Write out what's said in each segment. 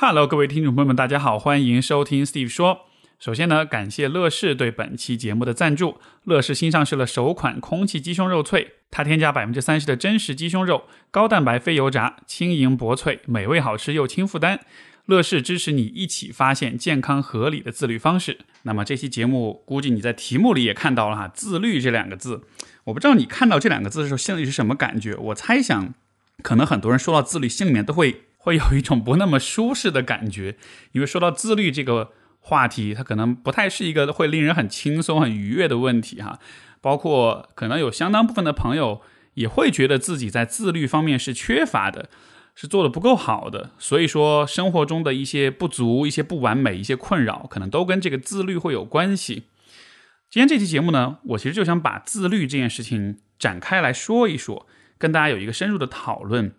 Hello，各位听众朋友们，大家好，欢迎收听 Steve 说。首先呢，感谢乐视对本期节目的赞助。乐视新上市了首款空气鸡胸肉脆，它添加百分之三十的真实鸡胸肉，高蛋白非油炸，轻盈薄脆，美味好吃又轻负担。乐视支持你一起发现健康合理的自律方式。那么这期节目，估计你在题目里也看到了哈，自律这两个字。我不知道你看到这两个字的时候心里是什么感觉？我猜想，可能很多人说到自律，心里面都会。会有一种不那么舒适的感觉，因为说到自律这个话题，它可能不太是一个会令人很轻松、很愉悦的问题哈。包括可能有相当部分的朋友也会觉得自己在自律方面是缺乏的，是做的不够好的。所以说，生活中的一些不足、一些不完美、一些困扰，可能都跟这个自律会有关系。今天这期节目呢，我其实就想把自律这件事情展开来说一说，跟大家有一个深入的讨论。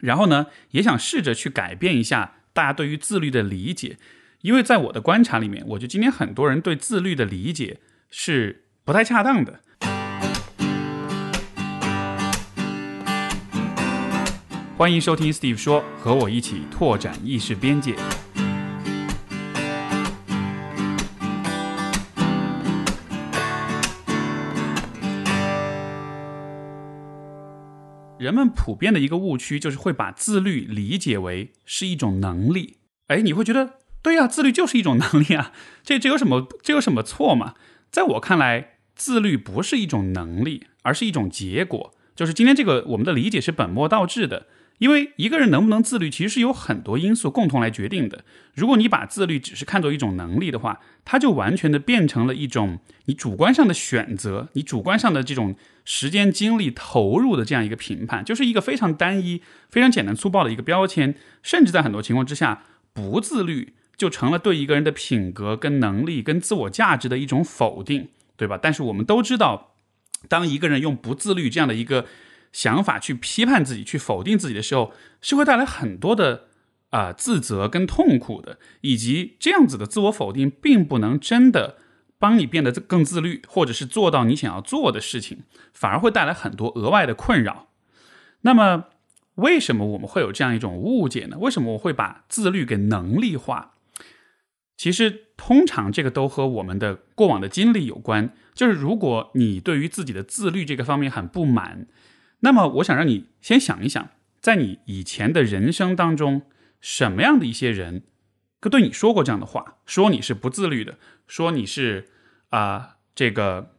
然后呢，也想试着去改变一下大家对于自律的理解，因为在我的观察里面，我觉得今天很多人对自律的理解是不太恰当的。欢迎收听 Steve 说，和我一起拓展意识边界。人们普遍的一个误区就是会把自律理解为是一种能力。哎，你会觉得对呀，自律就是一种能力啊，这这有什么这有什么错嘛？在我看来，自律不是一种能力，而是一种结果。就是今天这个我们的理解是本末倒置的。因为一个人能不能自律，其实是有很多因素共同来决定的。如果你把自律只是看作一种能力的话，它就完全的变成了一种你主观上的选择，你主观上的这种时间精力投入的这样一个评判，就是一个非常单一、非常简单粗暴的一个标签。甚至在很多情况之下，不自律就成了对一个人的品格、跟能力、跟自我价值的一种否定，对吧？但是我们都知道，当一个人用不自律这样的一个想法去批判自己、去否定自己的时候，是会带来很多的啊自责跟痛苦的，以及这样子的自我否定，并不能真的帮你变得更自律，或者是做到你想要做的事情，反而会带来很多额外的困扰。那么，为什么我们会有这样一种误解呢？为什么我会把自律给能力化？其实，通常这个都和我们的过往的经历有关。就是如果你对于自己的自律这个方面很不满。那么，我想让你先想一想，在你以前的人生当中，什么样的一些人，可对你说过这样的话，说你是不自律的，说你是啊这个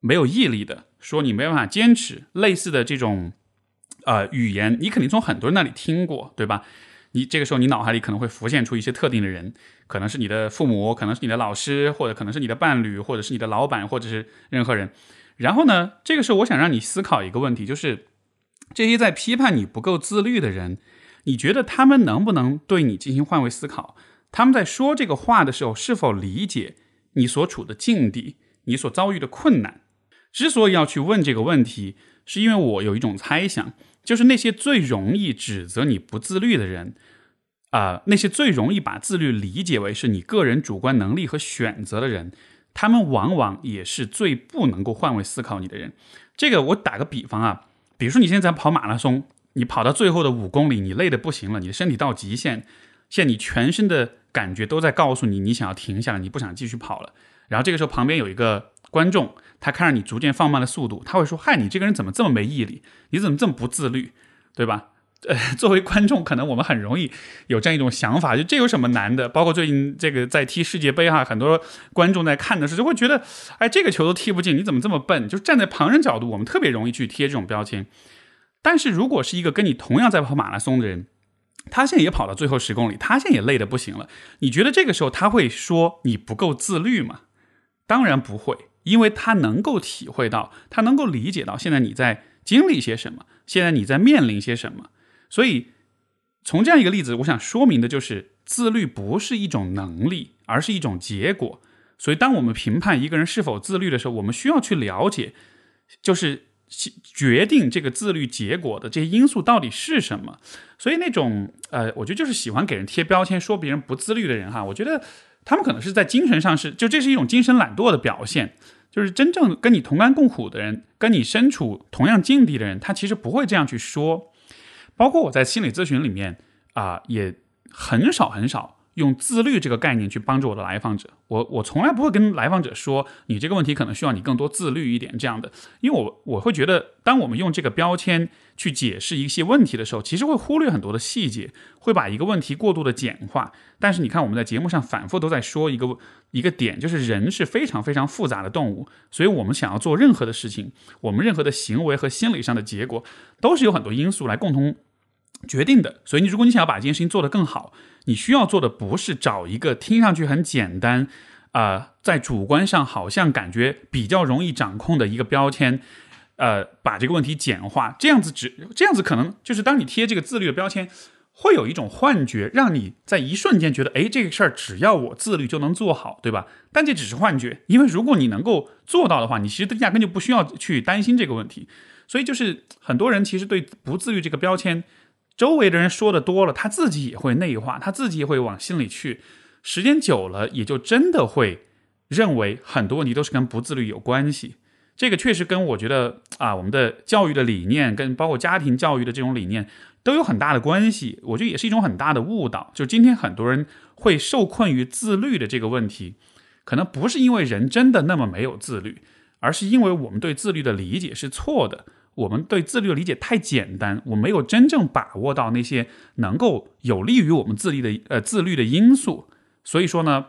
没有毅力的，说你没办法坚持，类似的这种啊语言，你肯定从很多人那里听过，对吧？你这个时候，你脑海里可能会浮现出一些特定的人，可能是你的父母，可能是你的老师，或者可能是你的伴侣，或者是你的老板，或者是任何人。然后呢？这个时候，我想让你思考一个问题，就是这些在批判你不够自律的人，你觉得他们能不能对你进行换位思考？他们在说这个话的时候，是否理解你所处的境地，你所遭遇的困难？之所以要去问这个问题，是因为我有一种猜想，就是那些最容易指责你不自律的人，啊，那些最容易把自律理解为是你个人主观能力和选择的人。他们往往也是最不能够换位思考你的人。这个我打个比方啊，比如说你现在跑马拉松，你跑到最后的五公里，你累得不行了，你的身体到极限，现在你全身的感觉都在告诉你，你想要停下来，你不想继续跑了。然后这个时候旁边有一个观众，他看着你逐渐放慢了速度，他会说：“嗨，你这个人怎么这么没毅力？你怎么这么不自律？对吧？”呃，作为观众，可能我们很容易有这样一种想法，就这有什么难的？包括最近这个在踢世界杯哈，很多观众在看的时候就会觉得，哎，这个球都踢不进，你怎么这么笨？就站在旁人角度，我们特别容易去贴这种标签。但是如果是一个跟你同样在跑马拉松的人，他现在也跑到最后十公里，他现在也累得不行了，你觉得这个时候他会说你不够自律吗？当然不会，因为他能够体会到，他能够理解到现在你在经历些什么，现在你在面临些什么。所以，从这样一个例子，我想说明的就是，自律不是一种能力，而是一种结果。所以，当我们评判一个人是否自律的时候，我们需要去了解，就是决定这个自律结果的这些因素到底是什么。所以，那种呃，我觉得就是喜欢给人贴标签，说别人不自律的人，哈，我觉得他们可能是在精神上是，就这是一种精神懒惰的表现。就是真正跟你同甘共苦的人，跟你身处同样境地的人，他其实不会这样去说。包括我在心理咨询里面啊，也很少很少。用自律这个概念去帮助我的来访者，我我从来不会跟来访者说你这个问题可能需要你更多自律一点这样的，因为我我会觉得，当我们用这个标签去解释一些问题的时候，其实会忽略很多的细节，会把一个问题过度的简化。但是你看我们在节目上反复都在说一个一个点，就是人是非常非常复杂的动物，所以我们想要做任何的事情，我们任何的行为和心理上的结果，都是有很多因素来共同。决定的，所以你如果你想要把这件事情做得更好，你需要做的不是找一个听上去很简单，啊，在主观上好像感觉比较容易掌控的一个标签，呃，把这个问题简化，这样子只这样子可能就是当你贴这个自律的标签，会有一种幻觉，让你在一瞬间觉得，哎，这个事儿只要我自律就能做好，对吧？但这只是幻觉，因为如果你能够做到的话，你其实压根就不需要去担心这个问题。所以就是很多人其实对不自律这个标签。周围的人说的多了，他自己也会内化，他自己也会往心里去。时间久了，也就真的会认为很多问题都是跟不自律有关系。这个确实跟我觉得啊，我们的教育的理念，跟包括家庭教育的这种理念都有很大的关系。我觉得也是一种很大的误导。就今天很多人会受困于自律的这个问题，可能不是因为人真的那么没有自律，而是因为我们对自律的理解是错的。我们对自律的理解太简单，我没有真正把握到那些能够有利于我们自律的呃自律的因素，所以说呢，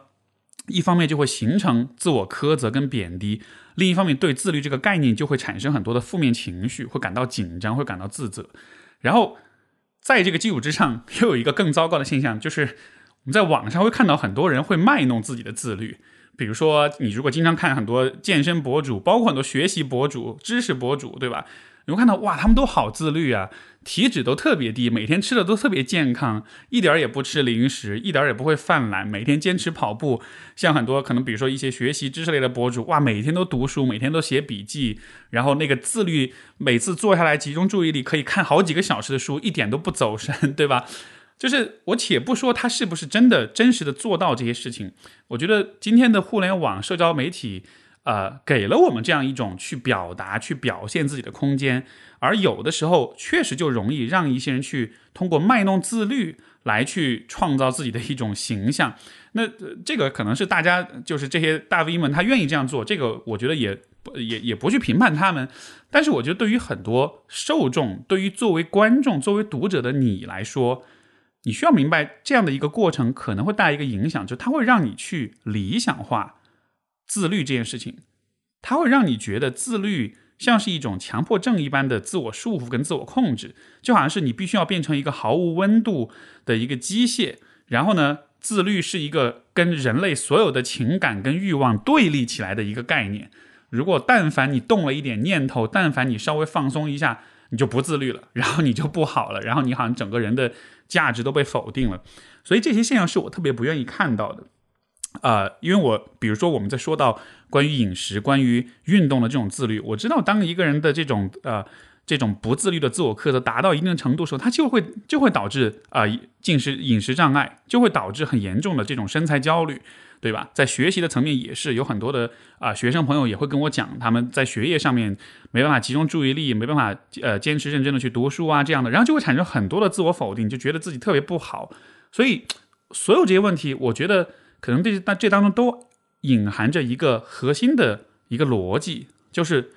一方面就会形成自我苛责跟贬低，另一方面对自律这个概念就会产生很多的负面情绪，会感到紧张，会感到自责。然后在这个基础之上，又有一个更糟糕的现象，就是我们在网上会看到很多人会卖弄自己的自律。比如说，你如果经常看很多健身博主，包括很多学习博主、知识博主，对吧？你会看到，哇，他们都好自律啊，体脂都特别低，每天吃的都特别健康，一点也不吃零食，一点也不会犯懒，每天坚持跑步。像很多可能，比如说一些学习知识类的博主，哇，每天都读书，每天都写笔记，然后那个自律，每次坐下来集中注意力可以看好几个小时的书，一点都不走神，对吧？就是我且不说他是不是真的真实的做到这些事情，我觉得今天的互联网社交媒体，呃，给了我们这样一种去表达、去表现自己的空间，而有的时候确实就容易让一些人去通过卖弄自律来去创造自己的一种形象。那这个可能是大家就是这些大 V 们他愿意这样做，这个我觉得也也也不去评判他们。但是我觉得对于很多受众，对于作为观众、作为读者的你来说，你需要明白这样的一个过程可能会带来一个影响，就它会让你去理想化自律这件事情，它会让你觉得自律像是一种强迫症一般的自我束缚跟自我控制，就好像是你必须要变成一个毫无温度的一个机械，然后呢，自律是一个跟人类所有的情感跟欲望对立起来的一个概念。如果但凡你动了一点念头，但凡你稍微放松一下。你就不自律了，然后你就不好了，然后你好像整个人的价值都被否定了，所以这些现象是我特别不愿意看到的，啊，因为我比如说我们在说到关于饮食、关于运动的这种自律，我知道当一个人的这种呃这种不自律的自我苛责达到一定程度的时候，他就会就会导致啊进食饮食障碍，就会导致很严重的这种身材焦虑。对吧？在学习的层面也是有很多的啊，学生朋友也会跟我讲，他们在学业上面没办法集中注意力，没办法呃坚持认真的去读书啊这样的，然后就会产生很多的自我否定，就觉得自己特别不好。所以所有这些问题，我觉得可能这这当中都隐含着一个核心的一个逻辑，就是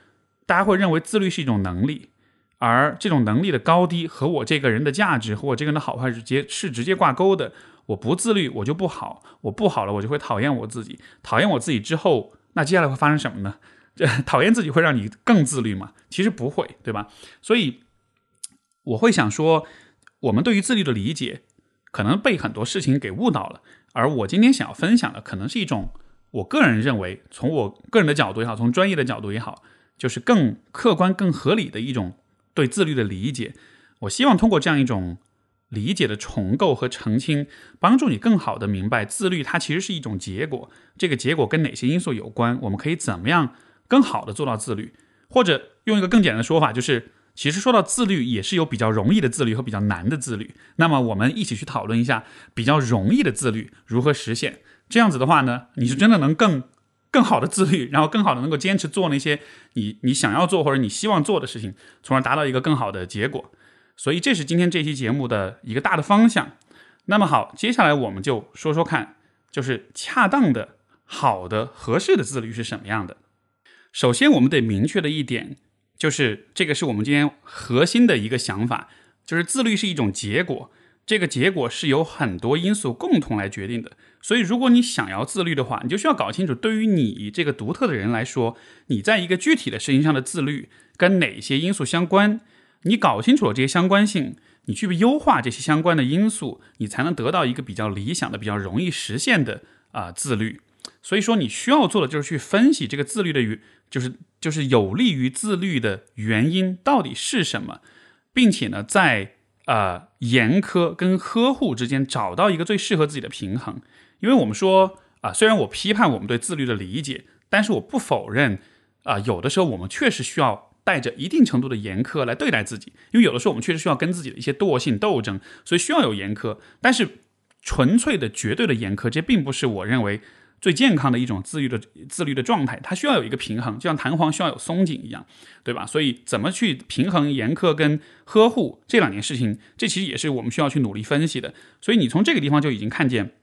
大家会认为自律是一种能力，而这种能力的高低和我这个人的价值和我这个人的好坏是接是直接挂钩的。我不自律，我就不好。我不好了，我就会讨厌我自己。讨厌我自己之后，那接下来会发生什么呢？这 讨厌自己会让你更自律吗？其实不会，对吧？所以我会想说，我们对于自律的理解，可能被很多事情给误导了。而我今天想要分享的，可能是一种我个人认为，从我个人的角度也好，从专业的角度也好，就是更客观、更合理的一种对自律的理解。我希望通过这样一种。理解的重构和澄清，帮助你更好的明白自律，它其实是一种结果。这个结果跟哪些因素有关？我们可以怎么样更好的做到自律？或者用一个更简单的说法，就是其实说到自律，也是有比较容易的自律和比较难的自律。那么我们一起去讨论一下比较容易的自律如何实现。这样子的话呢，你是真的能更更好的自律，然后更好的能够坚持做那些你你想要做或者你希望做的事情，从而达到一个更好的结果。所以这是今天这期节目的一个大的方向。那么好，接下来我们就说说看，就是恰当的、好的、合适的自律是什么样的。首先，我们得明确的一点就是，这个是我们今天核心的一个想法，就是自律是一种结果。这个结果是由很多因素共同来决定的，所以如果你想要自律的话，你就需要搞清楚，对于你这个独特的人来说，你在一个具体的事情上的自律跟哪些因素相关。你搞清楚了这些相关性，你去优化这些相关的因素，你才能得到一个比较理想的、比较容易实现的啊自律。所以说，你需要做的就是去分析这个自律的原，就是就是有利于自律的原因到底是什么，并且呢，在呃，严苛跟呵护之间找到一个最适合自己的平衡，因为我们说啊，虽然我批判我们对自律的理解，但是我不否认啊，有的时候我们确实需要带着一定程度的严苛来对待自己，因为有的时候我们确实需要跟自己的一些惰性斗争，所以需要有严苛，但是纯粹的、绝对的严苛，这并不是我认为。最健康的一种自律的自律的状态，它需要有一个平衡，就像弹簧需要有松紧一样，对吧？所以怎么去平衡严苛跟呵护这两件事情，这其实也是我们需要去努力分析的。所以你从这个地方就已经看见，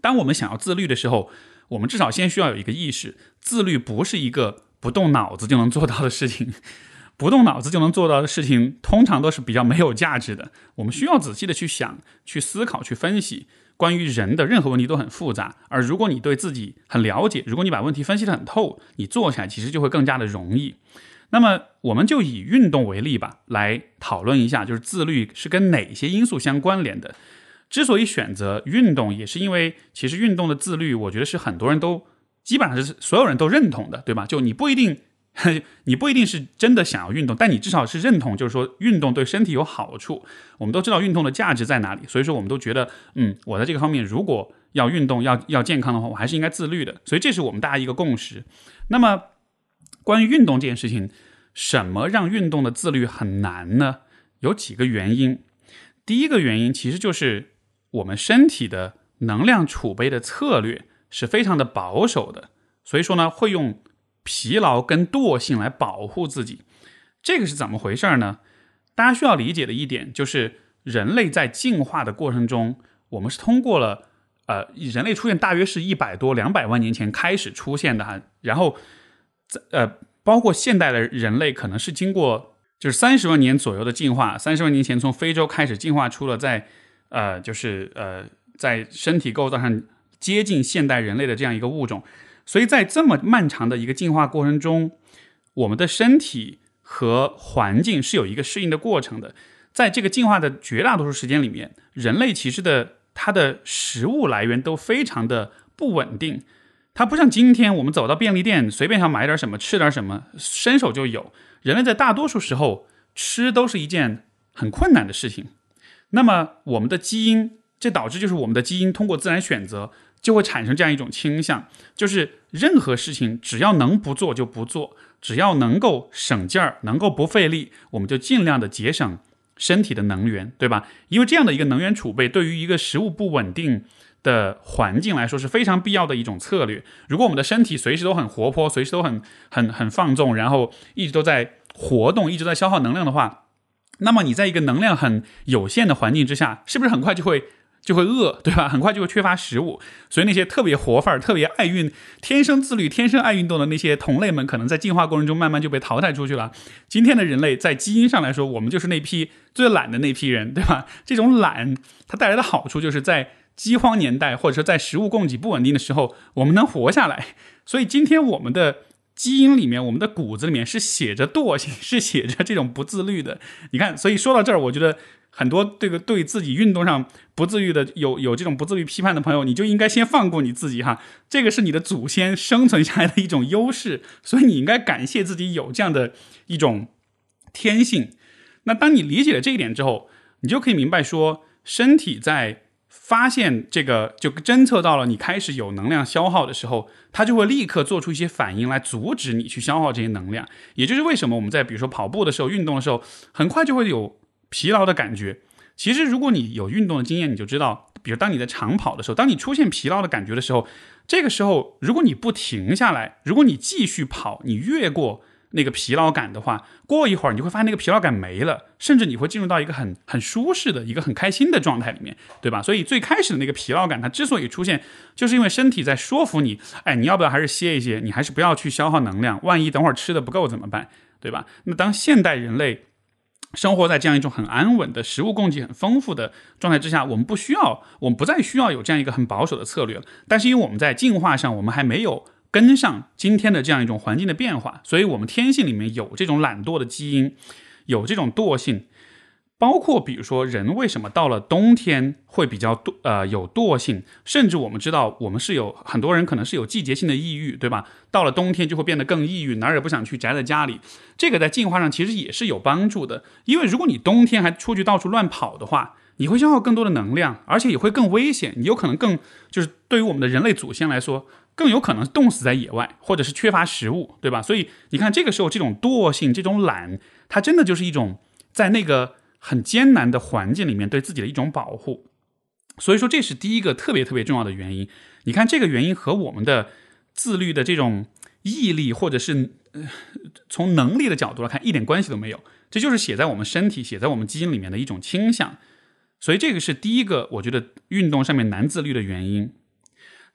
当我们想要自律的时候，我们至少先需要有一个意识，自律不是一个不动脑子就能做到的事情，不动脑子就能做到的事情，通常都是比较没有价值的。我们需要仔细的去想、去思考、去分析。关于人的任何问题都很复杂，而如果你对自己很了解，如果你把问题分析得很透，你做起来其实就会更加的容易。那么，我们就以运动为例吧，来讨论一下，就是自律是跟哪些因素相关联的。之所以选择运动，也是因为其实运动的自律，我觉得是很多人都基本上是所有人都认同的，对吧？就你不一定。你不一定是真的想要运动，但你至少是认同，就是说运动对身体有好处。我们都知道运动的价值在哪里，所以说我们都觉得，嗯，我在这个方面如果要运动、要要健康的话，我还是应该自律的。所以这是我们大家一个共识。那么关于运动这件事情，什么让运动的自律很难呢？有几个原因。第一个原因其实就是我们身体的能量储备的策略是非常的保守的，所以说呢会用。疲劳跟惰性来保护自己，这个是怎么回事呢？大家需要理解的一点就是，人类在进化的过程中，我们是通过了，呃，人类出现大约是一百多两百万年前开始出现的哈，然后，在呃，包括现代的人类可能是经过就是三十万年左右的进化，三十万年前从非洲开始进化出了在，呃，就是呃，在身体构造上接近现代人类的这样一个物种。所以在这么漫长的一个进化过程中，我们的身体和环境是有一个适应的过程的。在这个进化的绝大多数时间里面，人类其实的它的食物来源都非常的不稳定。它不像今天我们走到便利店随便想买点什么吃点什么，伸手就有。人类在大多数时候吃都是一件很困难的事情。那么我们的基因，这导致就是我们的基因通过自然选择。就会产生这样一种倾向，就是任何事情只要能不做就不做，只要能够省劲儿、能够不费力，我们就尽量的节省身体的能源，对吧？因为这样的一个能源储备，对于一个食物不稳定的环境来说是非常必要的一种策略。如果我们的身体随时都很活泼，随时都很很很放纵，然后一直都在活动，一直在消耗能量的话，那么你在一个能量很有限的环境之下，是不是很快就会？就会饿，对吧？很快就会缺乏食物，所以那些特别活范儿、特别爱运、天生自律、天生爱运动的那些同类们，可能在进化过程中慢慢就被淘汰出去了。今天的人类在基因上来说，我们就是那批最懒的那批人，对吧？这种懒它带来的好处，就是在饥荒年代或者说在食物供给不稳定的时候，我们能活下来。所以今天我们的基因里面，我们的骨子里面是写着惰性，是写着这种不自律的。你看，所以说到这儿，我觉得。很多这个对自己运动上不自律的，有有这种不自律批判的朋友，你就应该先放过你自己哈。这个是你的祖先生存下来的一种优势，所以你应该感谢自己有这样的一种天性。那当你理解了这一点之后，你就可以明白说，身体在发现这个就侦测到了你开始有能量消耗的时候，它就会立刻做出一些反应来阻止你去消耗这些能量。也就是为什么我们在比如说跑步的时候、运动的时候，很快就会有。疲劳的感觉，其实如果你有运动的经验，你就知道，比如当你在长跑的时候，当你出现疲劳的感觉的时候，这个时候如果你不停下来，如果你继续跑，你越过那个疲劳感的话，过一会儿你就会发现那个疲劳感没了，甚至你会进入到一个很很舒适的一个很开心的状态里面，对吧？所以最开始的那个疲劳感，它之所以出现，就是因为身体在说服你，哎，你要不要还是歇一歇？你还是不要去消耗能量，万一等会儿吃的不够怎么办？对吧？那当现代人类生活在这样一种很安稳的食物供给很丰富的状态之下，我们不需要，我们不再需要有这样一个很保守的策略了。但是因为我们在进化上，我们还没有。跟上今天的这样一种环境的变化，所以我们天性里面有这种懒惰的基因，有这种惰性。包括比如说人为什么到了冬天会比较惰呃有惰性，甚至我们知道我们是有很多人可能是有季节性的抑郁，对吧？到了冬天就会变得更抑郁，哪儿也不想去，宅在家里。这个在进化上其实也是有帮助的，因为如果你冬天还出去到处乱跑的话，你会消耗更多的能量，而且也会更危险。你有可能更就是对于我们的人类祖先来说。更有可能冻死在野外，或者是缺乏食物，对吧？所以你看，这个时候这种惰性、这种懒，它真的就是一种在那个很艰难的环境里面对自己的一种保护。所以说，这是第一个特别特别重要的原因。你看，这个原因和我们的自律的这种毅力，或者是呃从能力的角度来看，一点关系都没有。这就是写在我们身体、写在我们基因里面的一种倾向。所以，这个是第一个，我觉得运动上面难自律的原因。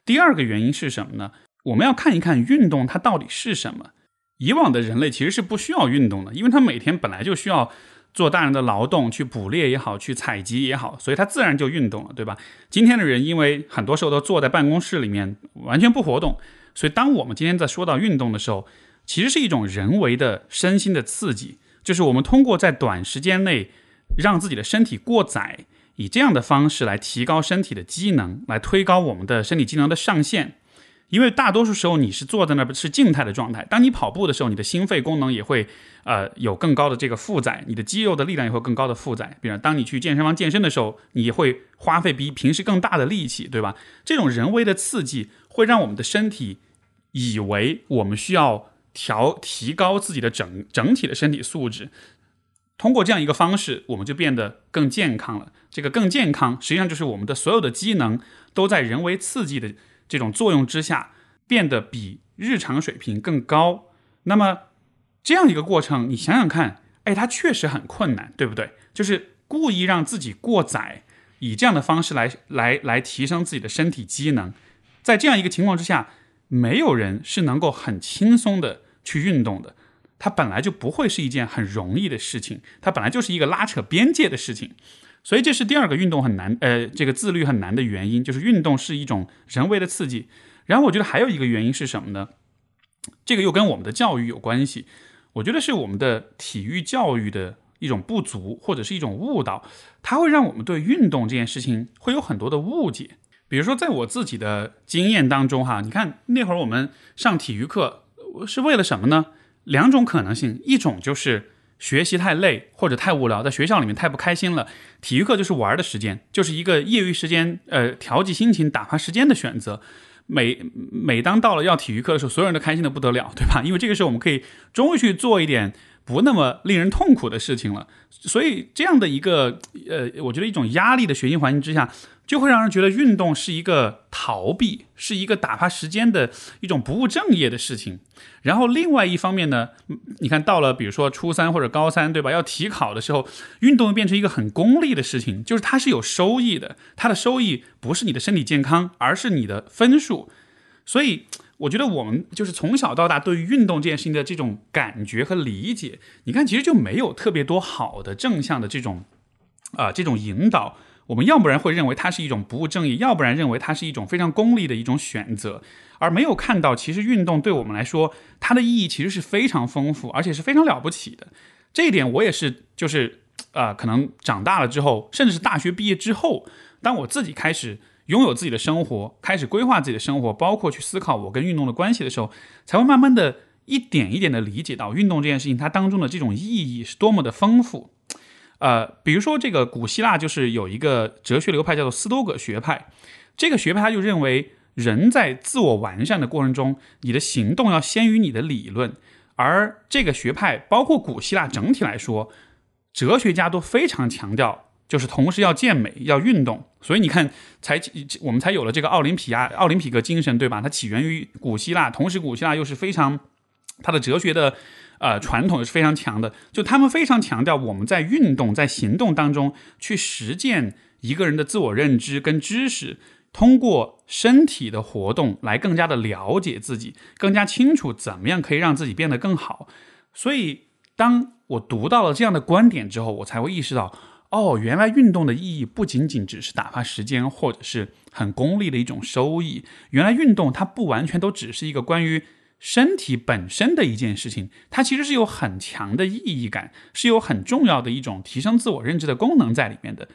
第二个原因是什么呢？我们要看一看运动它到底是什么。以往的人类其实是不需要运动的，因为他每天本来就需要做大量的劳动，去捕猎也好，去采集也好，所以他自然就运动了，对吧？今天的人因为很多时候都坐在办公室里面，完全不活动，所以当我们今天在说到运动的时候，其实是一种人为的身心的刺激，就是我们通过在短时间内让自己的身体过载。以这样的方式来提高身体的机能，来推高我们的身体机能的上限。因为大多数时候你是坐在那儿是静态的状态，当你跑步的时候，你的心肺功能也会呃有更高的这个负载，你的肌肉的力量也会更高的负载。比如当你去健身房健身的时候，你会花费比平时更大的力气，对吧？这种人为的刺激会让我们的身体以为我们需要调提高自己的整整体的身体素质。通过这样一个方式，我们就变得更健康了。这个更健康，实际上就是我们的所有的机能都在人为刺激的这种作用之下，变得比日常水平更高。那么这样一个过程，你想想看，哎，它确实很困难，对不对？就是故意让自己过载，以这样的方式来来来提升自己的身体机能。在这样一个情况之下，没有人是能够很轻松的去运动的。它本来就不会是一件很容易的事情，它本来就是一个拉扯边界的事情，所以这是第二个运动很难，呃，这个自律很难的原因，就是运动是一种人为的刺激。然后我觉得还有一个原因是什么呢？这个又跟我们的教育有关系。我觉得是我们的体育教育的一种不足，或者是一种误导，它会让我们对运动这件事情会有很多的误解。比如说，在我自己的经验当中，哈，你看那会儿我们上体育课是为了什么呢？两种可能性，一种就是学习太累或者太无聊，在学校里面太不开心了，体育课就是玩的时间，就是一个业余时间，呃，调剂心情、打发时间的选择。每每当到了要体育课的时候，所有人都开心的不得了，对吧？因为这个时候我们可以终于去做一点。不那么令人痛苦的事情了，所以这样的一个呃，我觉得一种压力的学习环境之下，就会让人觉得运动是一个逃避，是一个打发时间的一种不务正业的事情。然后另外一方面呢，你看到了比如说初三或者高三，对吧？要体考的时候，运动变成一个很功利的事情，就是它是有收益的，它的收益不是你的身体健康，而是你的分数，所以。我觉得我们就是从小到大对于运动这件事情的这种感觉和理解，你看其实就没有特别多好的正向的这种，啊这种引导。我们要不然会认为它是一种不务正业，要不然认为它是一种非常功利的一种选择，而没有看到其实运动对我们来说它的意义其实是非常丰富，而且是非常了不起的。这一点我也是，就是啊，可能长大了之后，甚至是大学毕业之后，当我自己开始。拥有自己的生活，开始规划自己的生活，包括去思考我跟运动的关系的时候，才会慢慢的一点一点的理解到运动这件事情它当中的这种意义是多么的丰富。呃，比如说这个古希腊就是有一个哲学流派叫做斯多葛学派，这个学派他就认为人在自我完善的过程中，你的行动要先于你的理论，而这个学派包括古希腊整体来说，哲学家都非常强调。就是同时要健美，要运动，所以你看，才我们才有了这个奥林匹亚、奥林匹克精神，对吧？它起源于古希腊，同时古希腊又是非常他的哲学的呃传统是非常强的，就他们非常强调我们在运动在行动当中去实践一个人的自我认知跟知识。通过身体的活动来更加的了解自己，更加清楚怎么样可以让自己变得更好。所以，当我读到了这样的观点之后，我才会意识到，哦，原来运动的意义不仅仅只是打发时间，或者是很功利的一种收益。原来运动它不完全都只是一个关于身体本身的一件事情，它其实是有很强的意义感，是有很重要的一种提升自我认知的功能在里面的。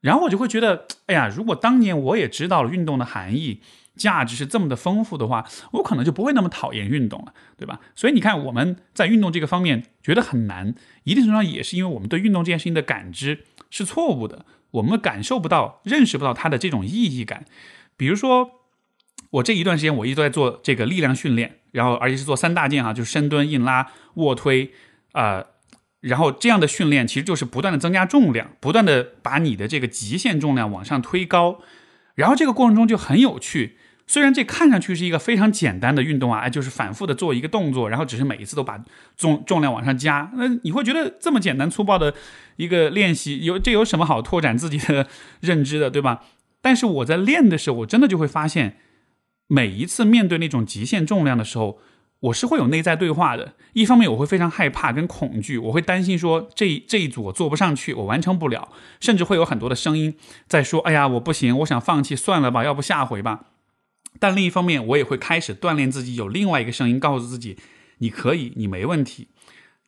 然后我就会觉得，哎呀，如果当年我也知道了运动的含义、价值是这么的丰富的话，我可能就不会那么讨厌运动了，对吧？所以你看，我们在运动这个方面觉得很难，一定程度上也是因为我们对运动这件事情的感知是错误的，我们感受不到、认识不到它的这种意义感。比如说，我这一段时间我一直在做这个力量训练，然后而且是做三大件哈，就是深蹲、硬拉、卧推，啊。然后这样的训练其实就是不断的增加重量，不断的把你的这个极限重量往上推高，然后这个过程中就很有趣。虽然这看上去是一个非常简单的运动啊，哎，就是反复的做一个动作，然后只是每一次都把重重量往上加，那你会觉得这么简单粗暴的一个练习，有这有什么好拓展自己的 认知的，对吧？但是我在练的时候，我真的就会发现，每一次面对那种极限重量的时候。我是会有内在对话的，一方面我会非常害怕跟恐惧，我会担心说这这一组我做不上去，我完成不了，甚至会有很多的声音在说，哎呀，我不行，我想放弃，算了吧，要不下回吧。但另一方面，我也会开始锻炼自己，有另外一个声音告诉自己，你可以，你没问题，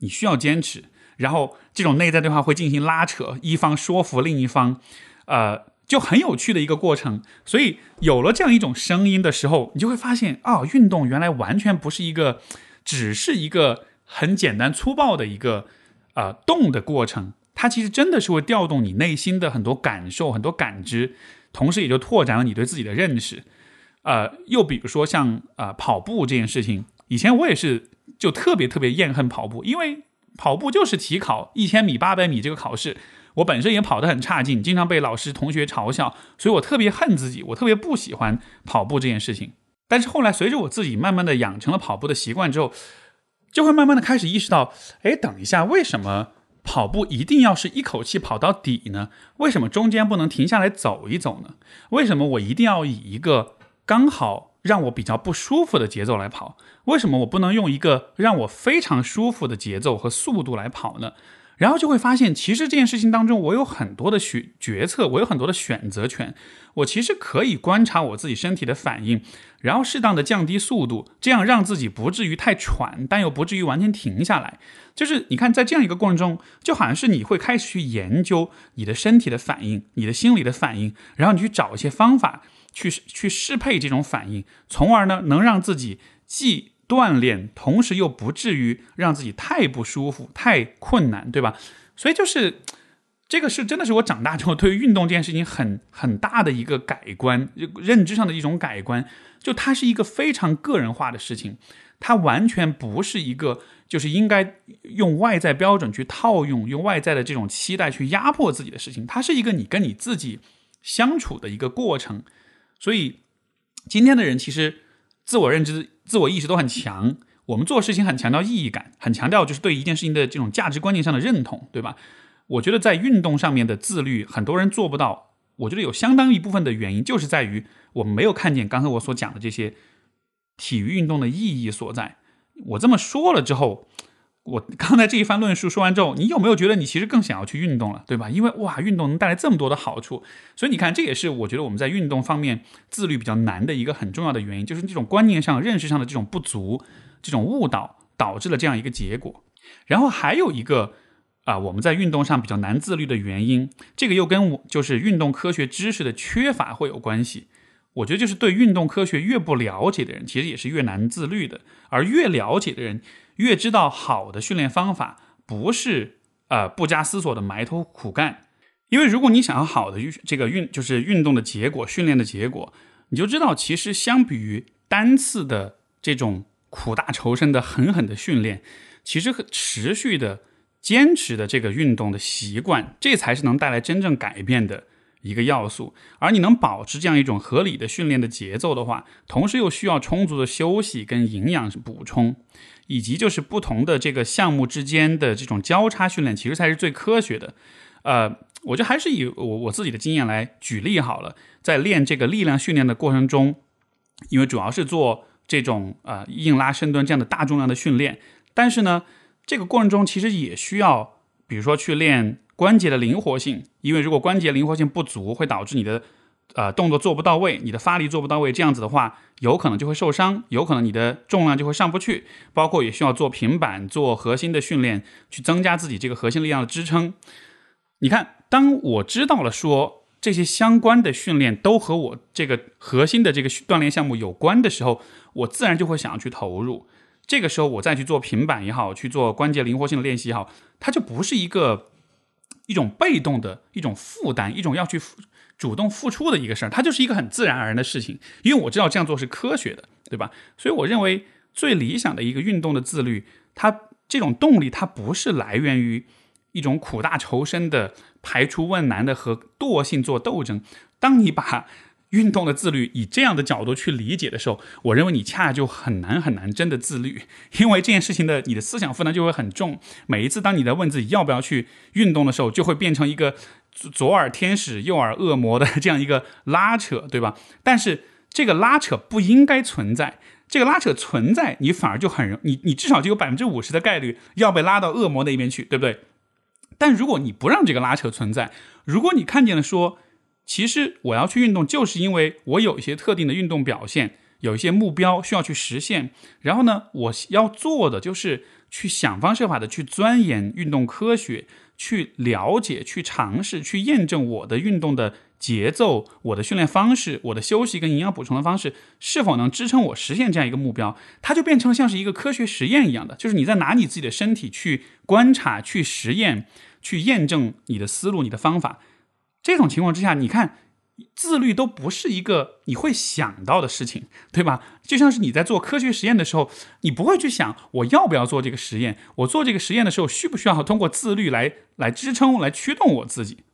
你需要坚持。然后这种内在对话会进行拉扯，一方说服另一方，呃。就很有趣的一个过程，所以有了这样一种声音的时候，你就会发现啊，运动原来完全不是一个，只是一个很简单粗暴的一个呃动的过程，它其实真的是会调动你内心的很多感受、很多感知，同时也就拓展了你对自己的认识。呃，又比如说像呃跑步这件事情，以前我也是就特别特别厌恨跑步，因为跑步就是体考一千米、八百米这个考试。我本身也跑得很差劲，经常被老师、同学嘲笑，所以我特别恨自己，我特别不喜欢跑步这件事情。但是后来，随着我自己慢慢的养成了跑步的习惯之后，就会慢慢的开始意识到，哎，等一下，为什么跑步一定要是一口气跑到底呢？为什么中间不能停下来走一走呢？为什么我一定要以一个刚好让我比较不舒服的节奏来跑？为什么我不能用一个让我非常舒服的节奏和速度来跑呢？然后就会发现，其实这件事情当中，我有很多的选决策，我有很多的选择权。我其实可以观察我自己身体的反应，然后适当的降低速度，这样让自己不至于太喘，但又不至于完全停下来。就是你看，在这样一个过程中，就好像是你会开始去研究你的身体的反应，你的心理的反应，然后你去找一些方法去去适配这种反应，从而呢，能让自己既锻炼，同时又不至于让自己太不舒服、太困难，对吧？所以就是这个是真的是我长大之后对于运动这件事情很很大的一个改观，认知上的一种改观。就它是一个非常个人化的事情，它完全不是一个就是应该用外在标准去套用、用外在的这种期待去压迫自己的事情。它是一个你跟你自己相处的一个过程。所以今天的人其实。自我认知、自我意识都很强，我们做事情很强调意义感，很强调就是对一件事情的这种价值观念上的认同，对吧？我觉得在运动上面的自律，很多人做不到。我觉得有相当一部分的原因，就是在于我们没有看见刚才我所讲的这些体育运动的意义所在。我这么说了之后。我 刚才这一番论述说完之后，你有没有觉得你其实更想要去运动了，对吧？因为哇，运动能带来这么多的好处，所以你看，这也是我觉得我们在运动方面自律比较难的一个很重要的原因，就是这种观念上、认识上的这种不足、这种误导，导致了这样一个结果。然后还有一个啊，我们在运动上比较难自律的原因，这个又跟我就是运动科学知识的缺乏会有关系。我觉得就是对运动科学越不了解的人，其实也是越难自律的，而越了解的人。越知道好的训练方法不是呃不加思索的埋头苦干，因为如果你想要好的这个运就是运动的结果、训练的结果，你就知道其实相比于单次的这种苦大仇深的狠狠的训练，其实持续的坚持的这个运动的习惯，这才是能带来真正改变的一个要素。而你能保持这样一种合理的训练的节奏的话，同时又需要充足的休息跟营养补充，以及就是不同的这个项目之间的这种交叉训练，其实才是最科学的。呃，我就还是以我我自己的经验来举例好了，在练这个力量训练的过程中，因为主要是做这种呃硬拉深蹲这样的大重量的训练，但是呢，这个过程中其实也需要，比如说去练关节的灵活性，因为如果关节灵活性不足，会导致你的呃动作做不到位，你的发力做不到位，这样子的话，有可能就会受伤，有可能你的重量就会上不去，包括也需要做平板、做核心的训练，去增加自己这个核心力量的支撑。你看，当我知道了说这些相关的训练都和我这个核心的这个锻炼项目有关的时候，我自然就会想要去投入。这个时候，我再去做平板也好，去做关节灵活性的练习也好，它就不是一个一种被动的一种负担，一种要去主动付出的一个事儿，它就是一个很自然而然的事情。因为我知道这样做是科学的，对吧？所以我认为最理想的一个运动的自律，它这种动力，它不是来源于。一种苦大仇深的排除万难的和惰性做斗争。当你把运动的自律以这样的角度去理解的时候，我认为你恰恰就很难很难真的自律，因为这件事情的你的思想负担就会很重。每一次当你在问自己要不要去运动的时候，就会变成一个左耳天使右耳恶魔的 这样一个拉扯，对吧？但是这个拉扯不应该存在，这个拉扯存在，你反而就很容你你至少就有百分之五十的概率要被拉到恶魔那一边去，对不对？但如果你不让这个拉扯存在，如果你看见了说，其实我要去运动，就是因为我有一些特定的运动表现，有一些目标需要去实现，然后呢，我要做的就是去想方设法的去钻研运动科学，去了解、去尝试、去验证我的运动的。节奏，我的训练方式，我的休息跟营养补充的方式，是否能支撑我实现这样一个目标？它就变成像是一个科学实验一样的，就是你在拿你自己的身体去观察、去实验、去验证你的思路、你的方法。这种情况之下，你看，自律都不是一个你会想到的事情，对吧？就像是你在做科学实验的时候，你不会去想我要不要做这个实验，我做这个实验的时候需不需要通过自律来来支撑、来驱动我自己？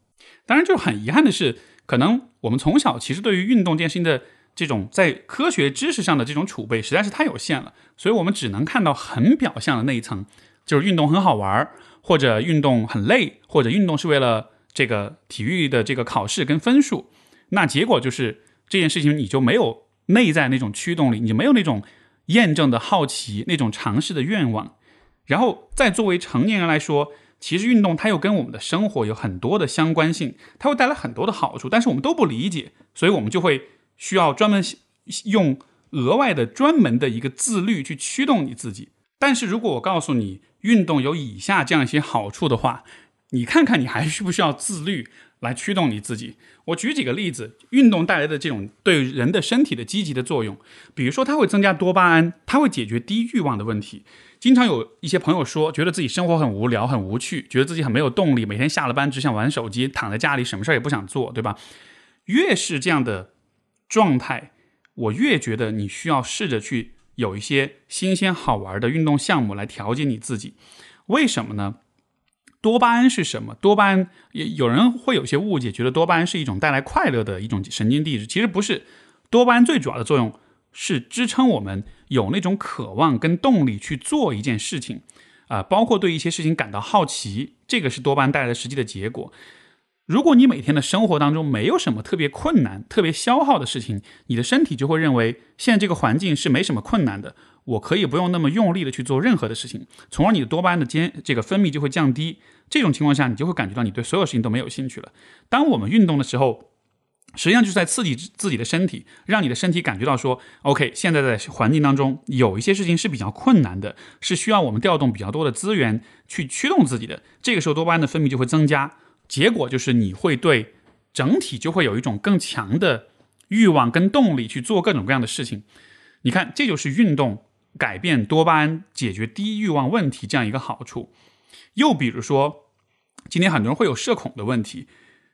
当然，就很遗憾的是。可能我们从小其实对于运动健身的这种在科学知识上的这种储备实在是太有限了，所以我们只能看到很表象的那一层，就是运动很好玩，或者运动很累，或者运动是为了这个体育的这个考试跟分数。那结果就是这件事情你就没有内在那种驱动力，你没有那种验证的好奇，那种尝试的愿望。然后再作为成年人来说。其实运动它又跟我们的生活有很多的相关性，它会带来很多的好处，但是我们都不理解，所以我们就会需要专门用额外的专门的一个自律去驱动你自己。但是如果我告诉你运动有以下这样一些好处的话，你看看你还需不需要自律来驱动你自己？我举几个例子，运动带来的这种对人的身体的积极的作用，比如说它会增加多巴胺，它会解决低欲望的问题。经常有一些朋友说，觉得自己生活很无聊、很无趣，觉得自己很没有动力，每天下了班只想玩手机，躺在家里什么事儿也不想做，对吧？越是这样的状态，我越觉得你需要试着去有一些新鲜好玩的运动项目来调节你自己。为什么呢？多巴胺是什么？多巴胺也有人会有些误解，觉得多巴胺是一种带来快乐的一种神经递质，其实不是。多巴胺最主要的作用。是支撑我们有那种渴望跟动力去做一件事情，啊，包括对一些事情感到好奇，这个是多巴胺带来的实际的结果。如果你每天的生活当中没有什么特别困难、特别消耗的事情，你的身体就会认为现在这个环境是没什么困难的，我可以不用那么用力的去做任何的事情，从而你的多巴胺的间这个分泌就会降低。这种情况下，你就会感觉到你对所有事情都没有兴趣了。当我们运动的时候。实际上就是在刺激自己的身体，让你的身体感觉到说，OK，现在在环境当中有一些事情是比较困难的，是需要我们调动比较多的资源去驱动自己的。这个时候多巴胺的分泌就会增加，结果就是你会对整体就会有一种更强的欲望跟动力去做各种各样的事情。你看，这就是运动改变多巴胺、解决低欲望问题这样一个好处。又比如说，今天很多人会有社恐的问题，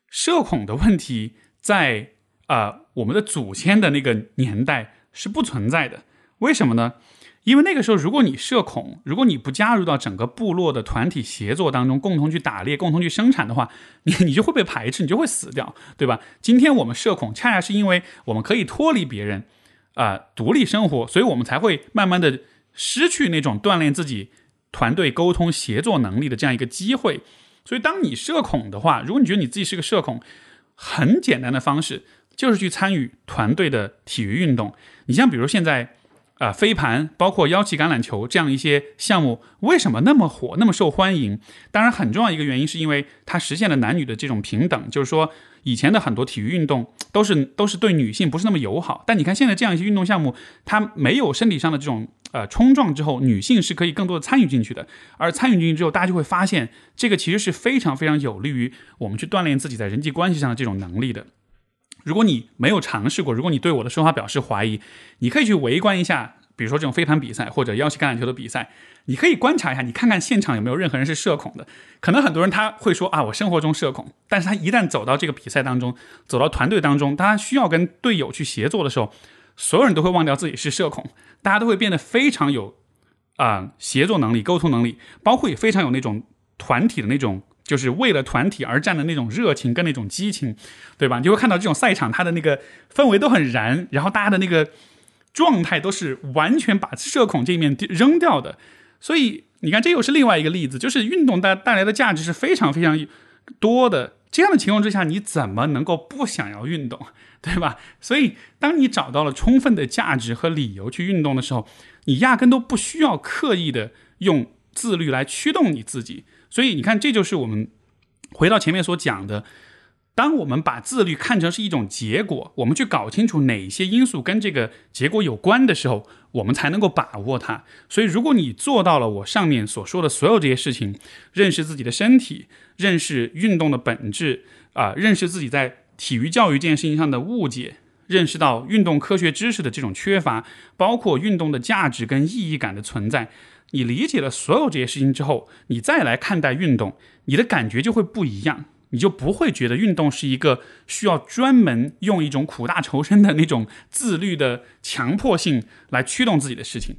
社恐的问题。在啊，我们的祖先的那个年代是不存在的。为什么呢？因为那个时候，如果你社恐，如果你不加入到整个部落的团体协作当中，共同去打猎、共同去生产的话，你 你就会被排斥，你就会死掉，对吧？今天我们社恐，恰恰是因为我们可以脱离别人，啊，独立生活，所以我们才会慢慢的失去那种锻炼自己团队沟通协作能力的这样一个机会。所以，当你社恐的话，如果你觉得你自己是个社恐，很简单的方式就是去参与团队的体育运动。你像比如现在。啊，飞盘包括腰旗橄榄球这样一些项目，为什么那么火，那么受欢迎？当然，很重要一个原因是因为它实现了男女的这种平等。就是说，以前的很多体育运动都是都是对女性不是那么友好，但你看现在这样一些运动项目，它没有身体上的这种呃冲撞之后，女性是可以更多的参与进去的。而参与进去之后，大家就会发现，这个其实是非常非常有利于我们去锻炼自己在人际关系上的这种能力的。如果你没有尝试过，如果你对我的说法表示怀疑，你可以去围观一下，比如说这种飞盘比赛或者腰旗橄榄球的比赛，你可以观察一下，你看看现场有没有任何人是社恐的。可能很多人他会说啊，我生活中社恐，但是他一旦走到这个比赛当中，走到团队当中，他需要跟队友去协作的时候，所有人都会忘掉自己是社恐，大家都会变得非常有啊协作能力、沟通能力，包括也非常有那种团体的那种。就是为了团体而战的那种热情跟那种激情，对吧？你就会看到这种赛场，它的那个氛围都很燃，然后大家的那个状态都是完全把社恐这一面扔掉的。所以你看，这又是另外一个例子，就是运动带带来的价值是非常非常多的。这样的情况之下，你怎么能够不想要运动，对吧？所以，当你找到了充分的价值和理由去运动的时候，你压根都不需要刻意的用自律来驱动你自己。所以你看，这就是我们回到前面所讲的，当我们把自律看成是一种结果，我们去搞清楚哪些因素跟这个结果有关的时候，我们才能够把握它。所以，如果你做到了我上面所说的所有这些事情，认识自己的身体，认识运动的本质啊，认识自己在体育教育这件事情上的误解，认识到运动科学知识的这种缺乏，包括运动的价值跟意义感的存在。你理解了所有这些事情之后，你再来看待运动，你的感觉就会不一样，你就不会觉得运动是一个需要专门用一种苦大仇深的那种自律的强迫性来驱动自己的事情。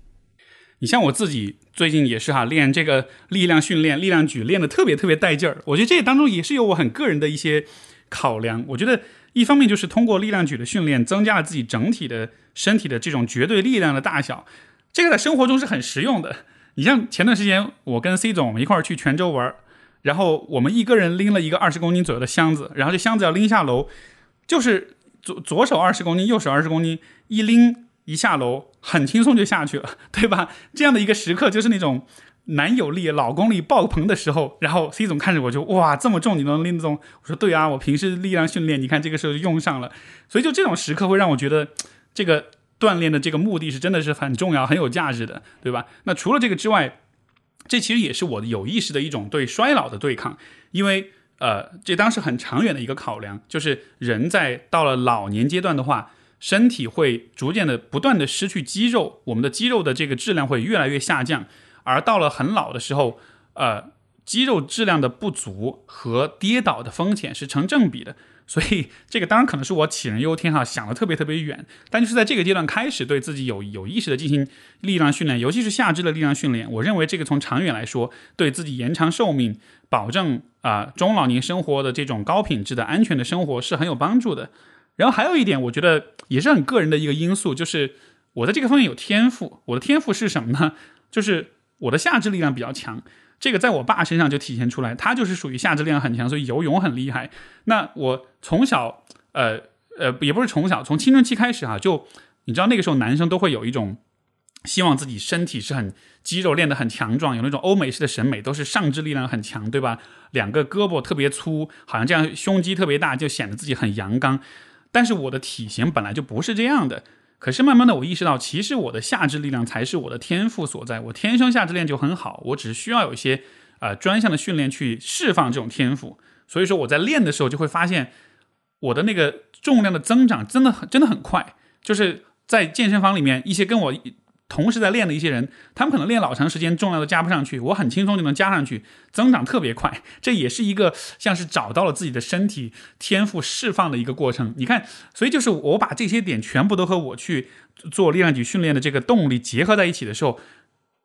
你像我自己最近也是哈，练这个力量训练、力量举练的特别特别带劲儿。我觉得这当中也是有我很个人的一些考量。我觉得一方面就是通过力量举的训练，增加了自己整体的身体的这种绝对力量的大小，这个在生活中是很实用的。你像前段时间我跟 C 总一块儿去泉州玩，然后我们一个人拎了一个二十公斤左右的箱子，然后这箱子要拎下楼，就是左左手二十公斤，右手二十公斤，一拎一下楼很轻松就下去了，对吧？这样的一个时刻就是那种男友力、老公力爆棚的时候。然后 C 总看着我就哇这么重你都能拎得动？我说对啊，我平时力量训练，你看这个时候用上了。所以就这种时刻会让我觉得这个。锻炼的这个目的是真的是很重要、很有价值的，对吧？那除了这个之外，这其实也是我有意识的一种对衰老的对抗，因为呃，这当时很长远的一个考量，就是人在到了老年阶段的话，身体会逐渐的不断的失去肌肉，我们的肌肉的这个质量会越来越下降，而到了很老的时候，呃，肌肉质量的不足和跌倒的风险是成正比的。所以这个当然可能是我杞人忧天哈，想的特别特别远，但就是在这个阶段开始对自己有有意识的进行力量训练，尤其是下肢的力量训练，我认为这个从长远来说，对自己延长寿命、保证啊中老年生活的这种高品质的安全的生活是很有帮助的。然后还有一点，我觉得也是很个人的一个因素，就是我在这个方面有天赋。我的天赋是什么呢？就是我的下肢力量比较强。这个在我爸身上就体现出来，他就是属于下肢力量很强，所以游泳很厉害。那我从小，呃呃，也不是从小，从青春期开始哈，就你知道那个时候男生都会有一种希望自己身体是很肌肉练得很强壮，有那种欧美式的审美，都是上肢力量很强，对吧？两个胳膊特别粗，好像这样胸肌特别大，就显得自己很阳刚。但是我的体型本来就不是这样的。可是慢慢的，我意识到，其实我的下肢力量才是我的天赋所在。我天生下肢练就很好，我只需要有一些呃专项的训练去释放这种天赋。所以说我在练的时候就会发现，我的那个重量的增长真的很真的很快。就是在健身房里面，一些跟我同时在练的一些人，他们可能练老长时间，重量都加不上去，我很轻松就能加上去，增长特别快。这也是一个像是找到了自己的身体天赋释放的一个过程。你看，所以就是我把这些点全部都和我去做力量举训练的这个动力结合在一起的时候，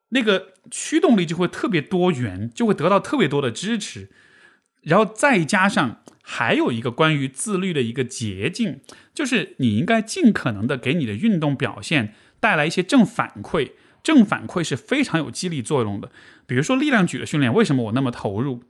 那个驱动力就会特别多元，就会得到特别多的支持。然后再加上还有一个关于自律的一个捷径，就是你应该尽可能的给你的运动表现。带来一些正反馈，正反馈是非常有激励作用的。比如说力量举的训练，为什么我那么投入？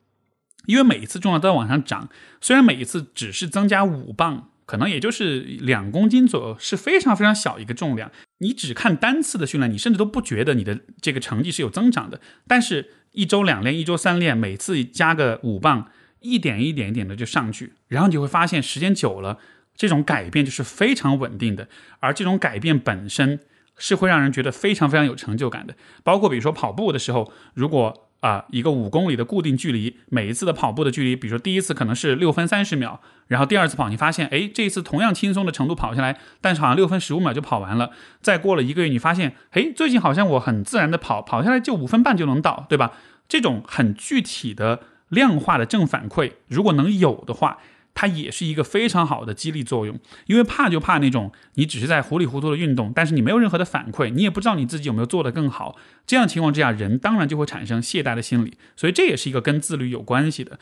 因为每一次重量都在往上涨，虽然每一次只是增加五磅，可能也就是两公斤左右，是非常非常小一个重量。你只看单次的训练，你甚至都不觉得你的这个成绩是有增长的。但是，一周两练，一周三练，每次加个五磅，一点一点一点的就上去，然后你会发现，时间久了，这种改变就是非常稳定的。而这种改变本身。是会让人觉得非常非常有成就感的，包括比如说跑步的时候，如果啊一个五公里的固定距离，每一次的跑步的距离，比如说第一次可能是六分三十秒，然后第二次跑，你发现哎这一次同样轻松的程度跑下来，但是好像六分十五秒就跑完了。再过了一个月，你发现哎最近好像我很自然的跑跑下来就五分半就能到，对吧？这种很具体的量化的正反馈，如果能有的话。它也是一个非常好的激励作用，因为怕就怕那种你只是在糊里糊涂的运动，但是你没有任何的反馈，你也不知道你自己有没有做得更好。这样情况之下，人当然就会产生懈怠的心理，所以这也是一个跟自律有关系的。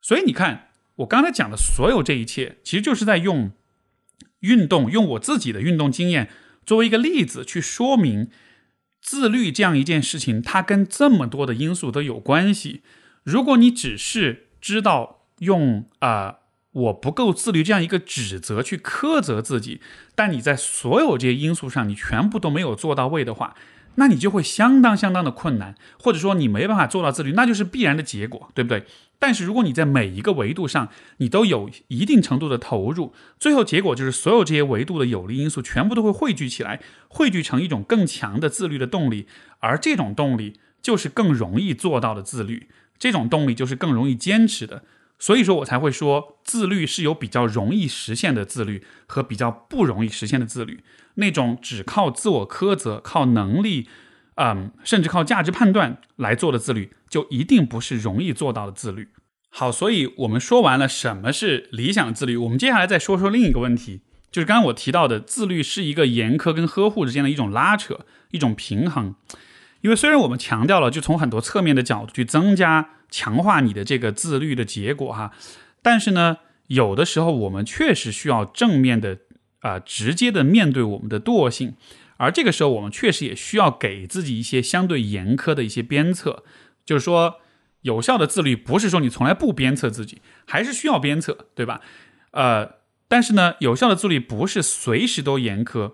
所以你看，我刚才讲的所有这一切，其实就是在用运动，用我自己的运动经验作为一个例子去说明自律这样一件事情，它跟这么多的因素都有关系。如果你只是知道用啊。我不够自律，这样一个指责去苛责自己，但你在所有这些因素上，你全部都没有做到位的话，那你就会相当相当的困难，或者说你没办法做到自律，那就是必然的结果，对不对？但是如果你在每一个维度上，你都有一定程度的投入，最后结果就是所有这些维度的有利因素全部都会汇聚起来，汇聚成一种更强的自律的动力，而这种动力就是更容易做到的自律，这种动力就是更容易坚持的。所以说我才会说，自律是有比较容易实现的自律和比较不容易实现的自律。那种只靠自我苛责、靠能力，嗯，甚至靠价值判断来做的自律，就一定不是容易做到的自律。好，所以我们说完了什么是理想自律，我们接下来再说说另一个问题，就是刚刚我提到的，自律是一个严苛跟呵护之间的一种拉扯、一种平衡。因为虽然我们强调了，就从很多侧面的角度去增加、强化你的这个自律的结果哈，但是呢，有的时候我们确实需要正面的啊，直接的面对我们的惰性，而这个时候我们确实也需要给自己一些相对严苛的一些鞭策。就是说，有效的自律不是说你从来不鞭策自己，还是需要鞭策，对吧？呃，但是呢，有效的自律不是随时都严苛。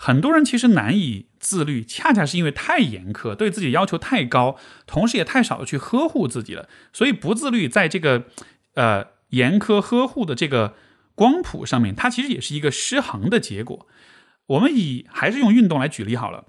很多人其实难以自律，恰恰是因为太严苛，对自己要求太高，同时也太少的去呵护自己了。所以不自律，在这个呃严苛呵护的这个光谱上面，它其实也是一个失衡的结果。我们以还是用运动来举例好了，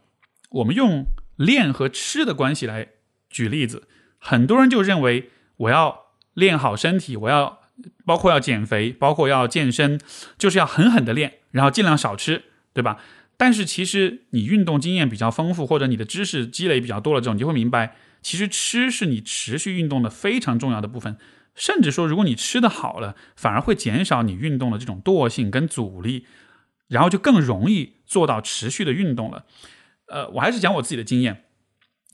我们用练和吃的关系来举例子。很多人就认为我要练好身体，我要包括要减肥，包括要健身，就是要狠狠的练，然后尽量少吃，对吧？但是其实你运动经验比较丰富，或者你的知识积累比较多了，之后你就会明白，其实吃是你持续运动的非常重要的部分。甚至说，如果你吃的好了，反而会减少你运动的这种惰性跟阻力，然后就更容易做到持续的运动了。呃，我还是讲我自己的经验，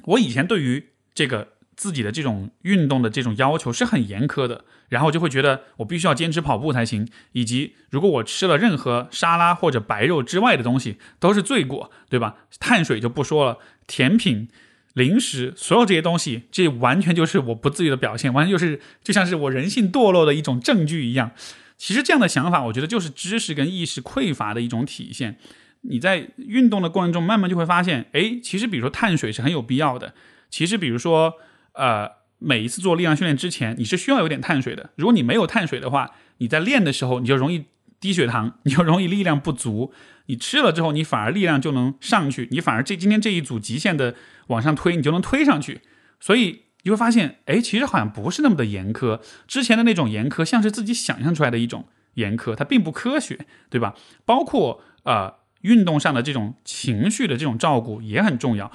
我以前对于这个。自己的这种运动的这种要求是很严苛的，然后就会觉得我必须要坚持跑步才行，以及如果我吃了任何沙拉或者白肉之外的东西都是罪过，对吧？碳水就不说了，甜品、零食，所有这些东西，这完全就是我不自律的表现，完全就是就像是我人性堕落的一种证据一样。其实这样的想法，我觉得就是知识跟意识匮乏的一种体现。你在运动的过程中，慢慢就会发现，哎，其实比如说碳水是很有必要的，其实比如说。呃，每一次做力量训练之前，你是需要有点碳水的。如果你没有碳水的话，你在练的时候你就容易低血糖，你就容易力量不足。你吃了之后，你反而力量就能上去，你反而这今天这一组极限的往上推，你就能推上去。所以你会发现，哎，其实好像不是那么的严苛。之前的那种严苛，像是自己想象出来的一种严苛，它并不科学，对吧？包括呃。运动上的这种情绪的这种照顾也很重要，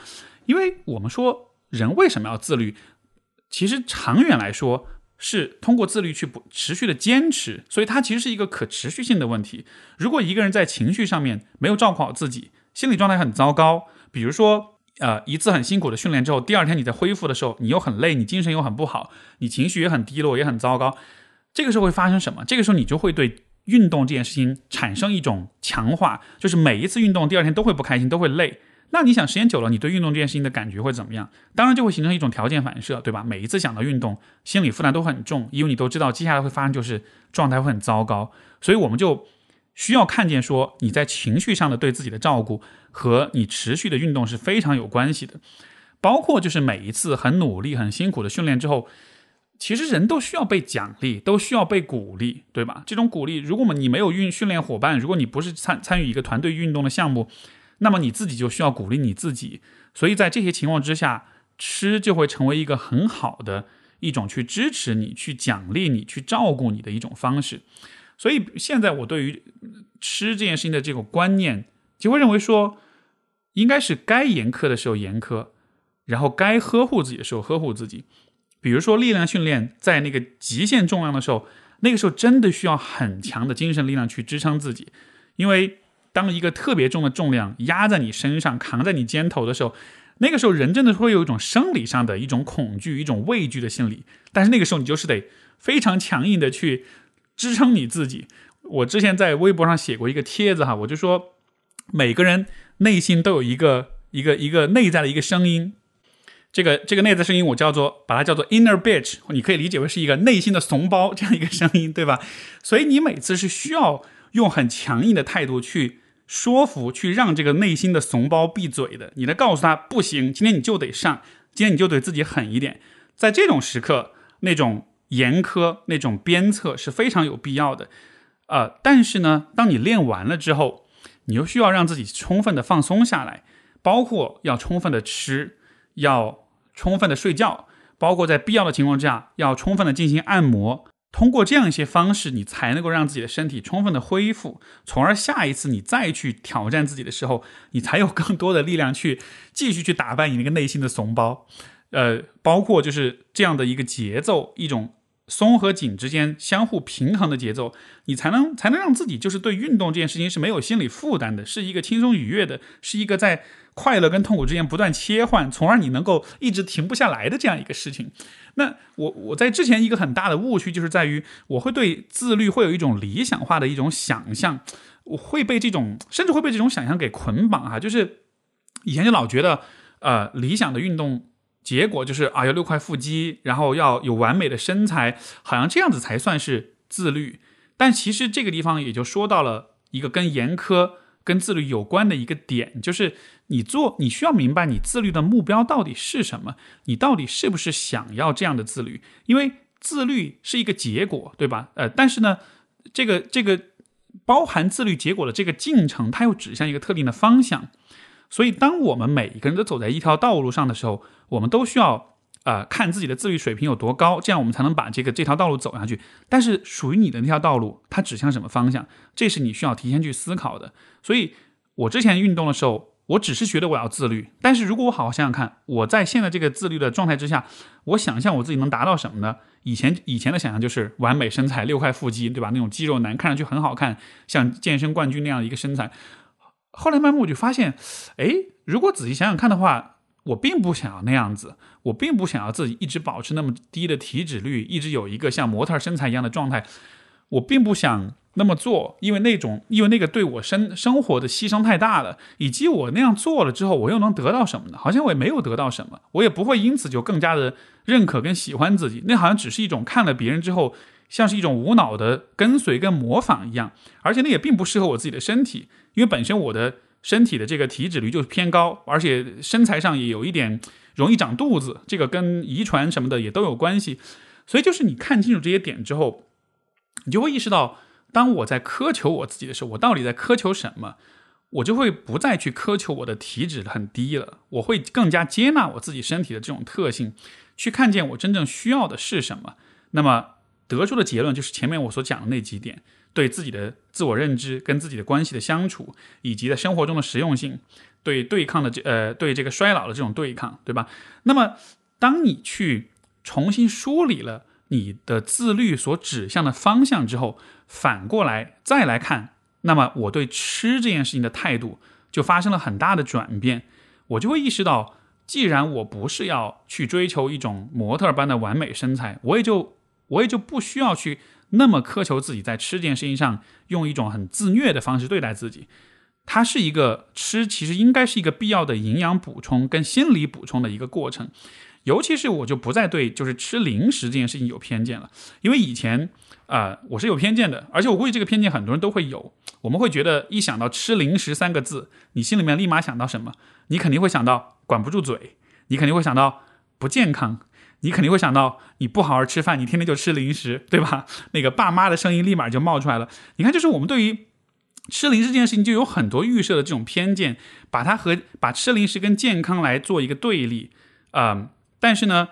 因为我们说人为什么要自律，其实长远来说是通过自律去不持续的坚持，所以它其实是一个可持续性的问题。如果一个人在情绪上面没有照顾好自己，心理状态很糟糕，比如说呃一次很辛苦的训练之后，第二天你在恢复的时候，你又很累，你精神又很不好，你情绪也很低落，也很糟糕，这个时候会发生什么？这个时候你就会对。运动这件事情产生一种强化，就是每一次运动第二天都会不开心，都会累。那你想时间久了，你对运动这件事情的感觉会怎么样？当然就会形成一种条件反射，对吧？每一次想到运动，心理负担都很重，因为你都知道接下来会发生，就是状态会很糟糕。所以我们就需要看见说，你在情绪上的对自己的照顾和你持续的运动是非常有关系的。包括就是每一次很努力、很辛苦的训练之后。其实人都需要被奖励，都需要被鼓励，对吧？这种鼓励，如果我们你没有运训练伙伴，如果你不是参参与一个团队运动的项目，那么你自己就需要鼓励你自己。所以在这些情况之下，吃就会成为一个很好的一种去支持你、去奖励你、去照顾你的一种方式。所以现在我对于吃这件事情的这个观念，就会认为说，应该是该严苛的时候严苛，然后该呵护自己的时候呵护自己。比如说力量训练，在那个极限重量的时候，那个时候真的需要很强的精神力量去支撑自己，因为当一个特别重的重量压在你身上、扛在你肩头的时候，那个时候人真的会有一种生理上的一种恐惧、一种畏惧的心理。但是那个时候你就是得非常强硬的去支撑你自己。我之前在微博上写过一个帖子哈，我就说每个人内心都有一个一个一个内在的一个声音。这个这个内在声音，我叫做把它叫做 inner bitch，你可以理解为是一个内心的怂包这样一个声音，对吧？所以你每次是需要用很强硬的态度去说服、去让这个内心的怂包闭嘴的。你来告诉他不行，今天你就得上，今天你就得自己狠一点。在这种时刻，那种严苛、那种鞭策是非常有必要的。呃，但是呢，当你练完了之后，你又需要让自己充分的放松下来，包括要充分的吃。要充分的睡觉，包括在必要的情况之下，要充分的进行按摩。通过这样一些方式，你才能够让自己的身体充分的恢复，从而下一次你再去挑战自己的时候，你才有更多的力量去继续去打败你那个内心的怂包。呃，包括就是这样的一个节奏，一种松和紧之间相互平衡的节奏，你才能才能让自己就是对运动这件事情是没有心理负担的，是一个轻松愉悦的，是一个在。快乐跟痛苦之间不断切换，从而你能够一直停不下来的这样一个事情。那我我在之前一个很大的误区就是在于，我会对自律会有一种理想化的一种想象，我会被这种甚至会被这种想象给捆绑哈。就是以前就老觉得，呃，理想的运动结果就是啊，要六块腹肌，然后要有完美的身材，好像这样子才算是自律。但其实这个地方也就说到了一个跟严苛。跟自律有关的一个点，就是你做，你需要明白你自律的目标到底是什么，你到底是不是想要这样的自律？因为自律是一个结果，对吧？呃，但是呢，这个这个包含自律结果的这个进程，它又指向一个特定的方向。所以，当我们每一个人都走在一条道路上的时候，我们都需要。呃，看自己的自律水平有多高，这样我们才能把这个这条道路走下去。但是属于你的那条道路，它指向什么方向，这是你需要提前去思考的。所以，我之前运动的时候，我只是觉得我要自律。但是如果我好好想想看，我在现在这个自律的状态之下，我想象我自己能达到什么呢？以前以前的想象就是完美身材，六块腹肌，对吧？那种肌肉男，看上去很好看，像健身冠军那样的一个身材。后来慢慢我就发现，哎，如果仔细想想看的话。我并不想要那样子，我并不想要自己一直保持那么低的体脂率，一直有一个像模特身材一样的状态。我并不想那么做，因为那种，因为那个对我生生活的牺牲太大了，以及我那样做了之后，我又能得到什么呢？好像我也没有得到什么，我也不会因此就更加的认可跟喜欢自己。那好像只是一种看了别人之后，像是一种无脑的跟随跟模仿一样，而且那也并不适合我自己的身体，因为本身我的。身体的这个体脂率就是偏高，而且身材上也有一点容易长肚子，这个跟遗传什么的也都有关系。所以就是你看清楚这些点之后，你就会意识到，当我在苛求我自己的时候，我到底在苛求什么？我就会不再去苛求我的体脂很低了，我会更加接纳我自己身体的这种特性，去看见我真正需要的是什么。那么得出的结论就是前面我所讲的那几点，对自己的自我认知、跟自己的关系的相处，以及在生活中的实用性，对对抗的这呃对这个衰老的这种对抗，对吧？那么，当你去重新梳理了你的自律所指向的方向之后，反过来再来看，那么我对吃这件事情的态度就发生了很大的转变。我就会意识到，既然我不是要去追求一种模特般的完美身材，我也就我也就不需要去。那么苛求自己在吃这件事情上用一种很自虐的方式对待自己，它是一个吃其实应该是一个必要的营养补充跟心理补充的一个过程。尤其是我就不再对就是吃零食这件事情有偏见了，因为以前啊我是有偏见的，而且我估计这个偏见很多人都会有。我们会觉得一想到吃零食三个字，你心里面立马想到什么？你肯定会想到管不住嘴，你肯定会想到不健康。你肯定会想到，你不好好吃饭，你天天就吃零食，对吧？那个爸妈的声音立马就冒出来了。你看，就是我们对于吃零食这件事情，就有很多预设的这种偏见，把它和把吃零食跟健康来做一个对立。嗯，但是呢，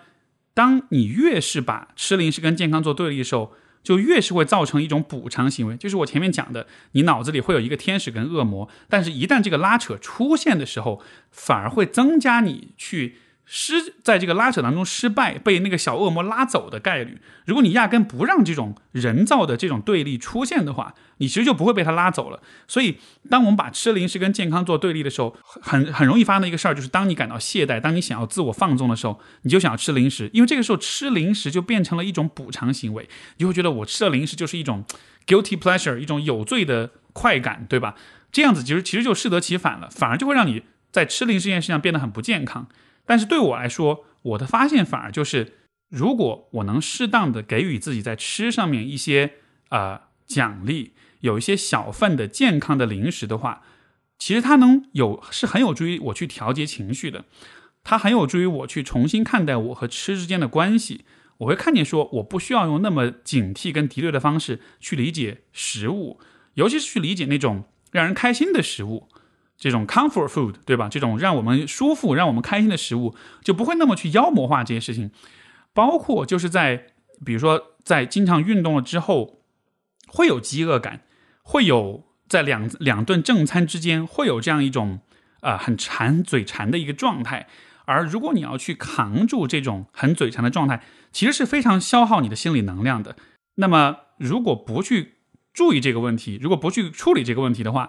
当你越是把吃零食跟健康做对立的时候，就越是会造成一种补偿行为。就是我前面讲的，你脑子里会有一个天使跟恶魔，但是一旦这个拉扯出现的时候，反而会增加你去。失在这个拉扯当中失败，被那个小恶魔拉走的概率，如果你压根不让这种人造的这种对立出现的话，你其实就不会被他拉走了。所以，当我们把吃零食跟健康做对立的时候，很很容易发生的一个事儿，就是当你感到懈怠，当你想要自我放纵的时候，你就想要吃零食，因为这个时候吃零食就变成了一种补偿行为，你会觉得我吃了零食就是一种 guilty pleasure，一种有罪的快感，对吧？这样子其实其实就适得其反了，反而就会让你在吃零食这件事情上变得很不健康。但是对我来说，我的发现反而就是，如果我能适当的给予自己在吃上面一些呃奖励，有一些小份的健康的零食的话，其实它能有是很有助于我去调节情绪的，它很有助于我去重新看待我和吃之间的关系。我会看见说，我不需要用那么警惕跟敌对的方式去理解食物，尤其是去理解那种让人开心的食物。这种 comfort food，对吧？这种让我们舒服、让我们开心的食物，就不会那么去妖魔化这些事情。包括就是在，比如说在经常运动了之后，会有饥饿感，会有在两两顿正餐之间会有这样一种啊很馋、嘴馋的一个状态。而如果你要去扛住这种很嘴馋的状态，其实是非常消耗你的心理能量的。那么，如果不去注意这个问题，如果不去处理这个问题的话，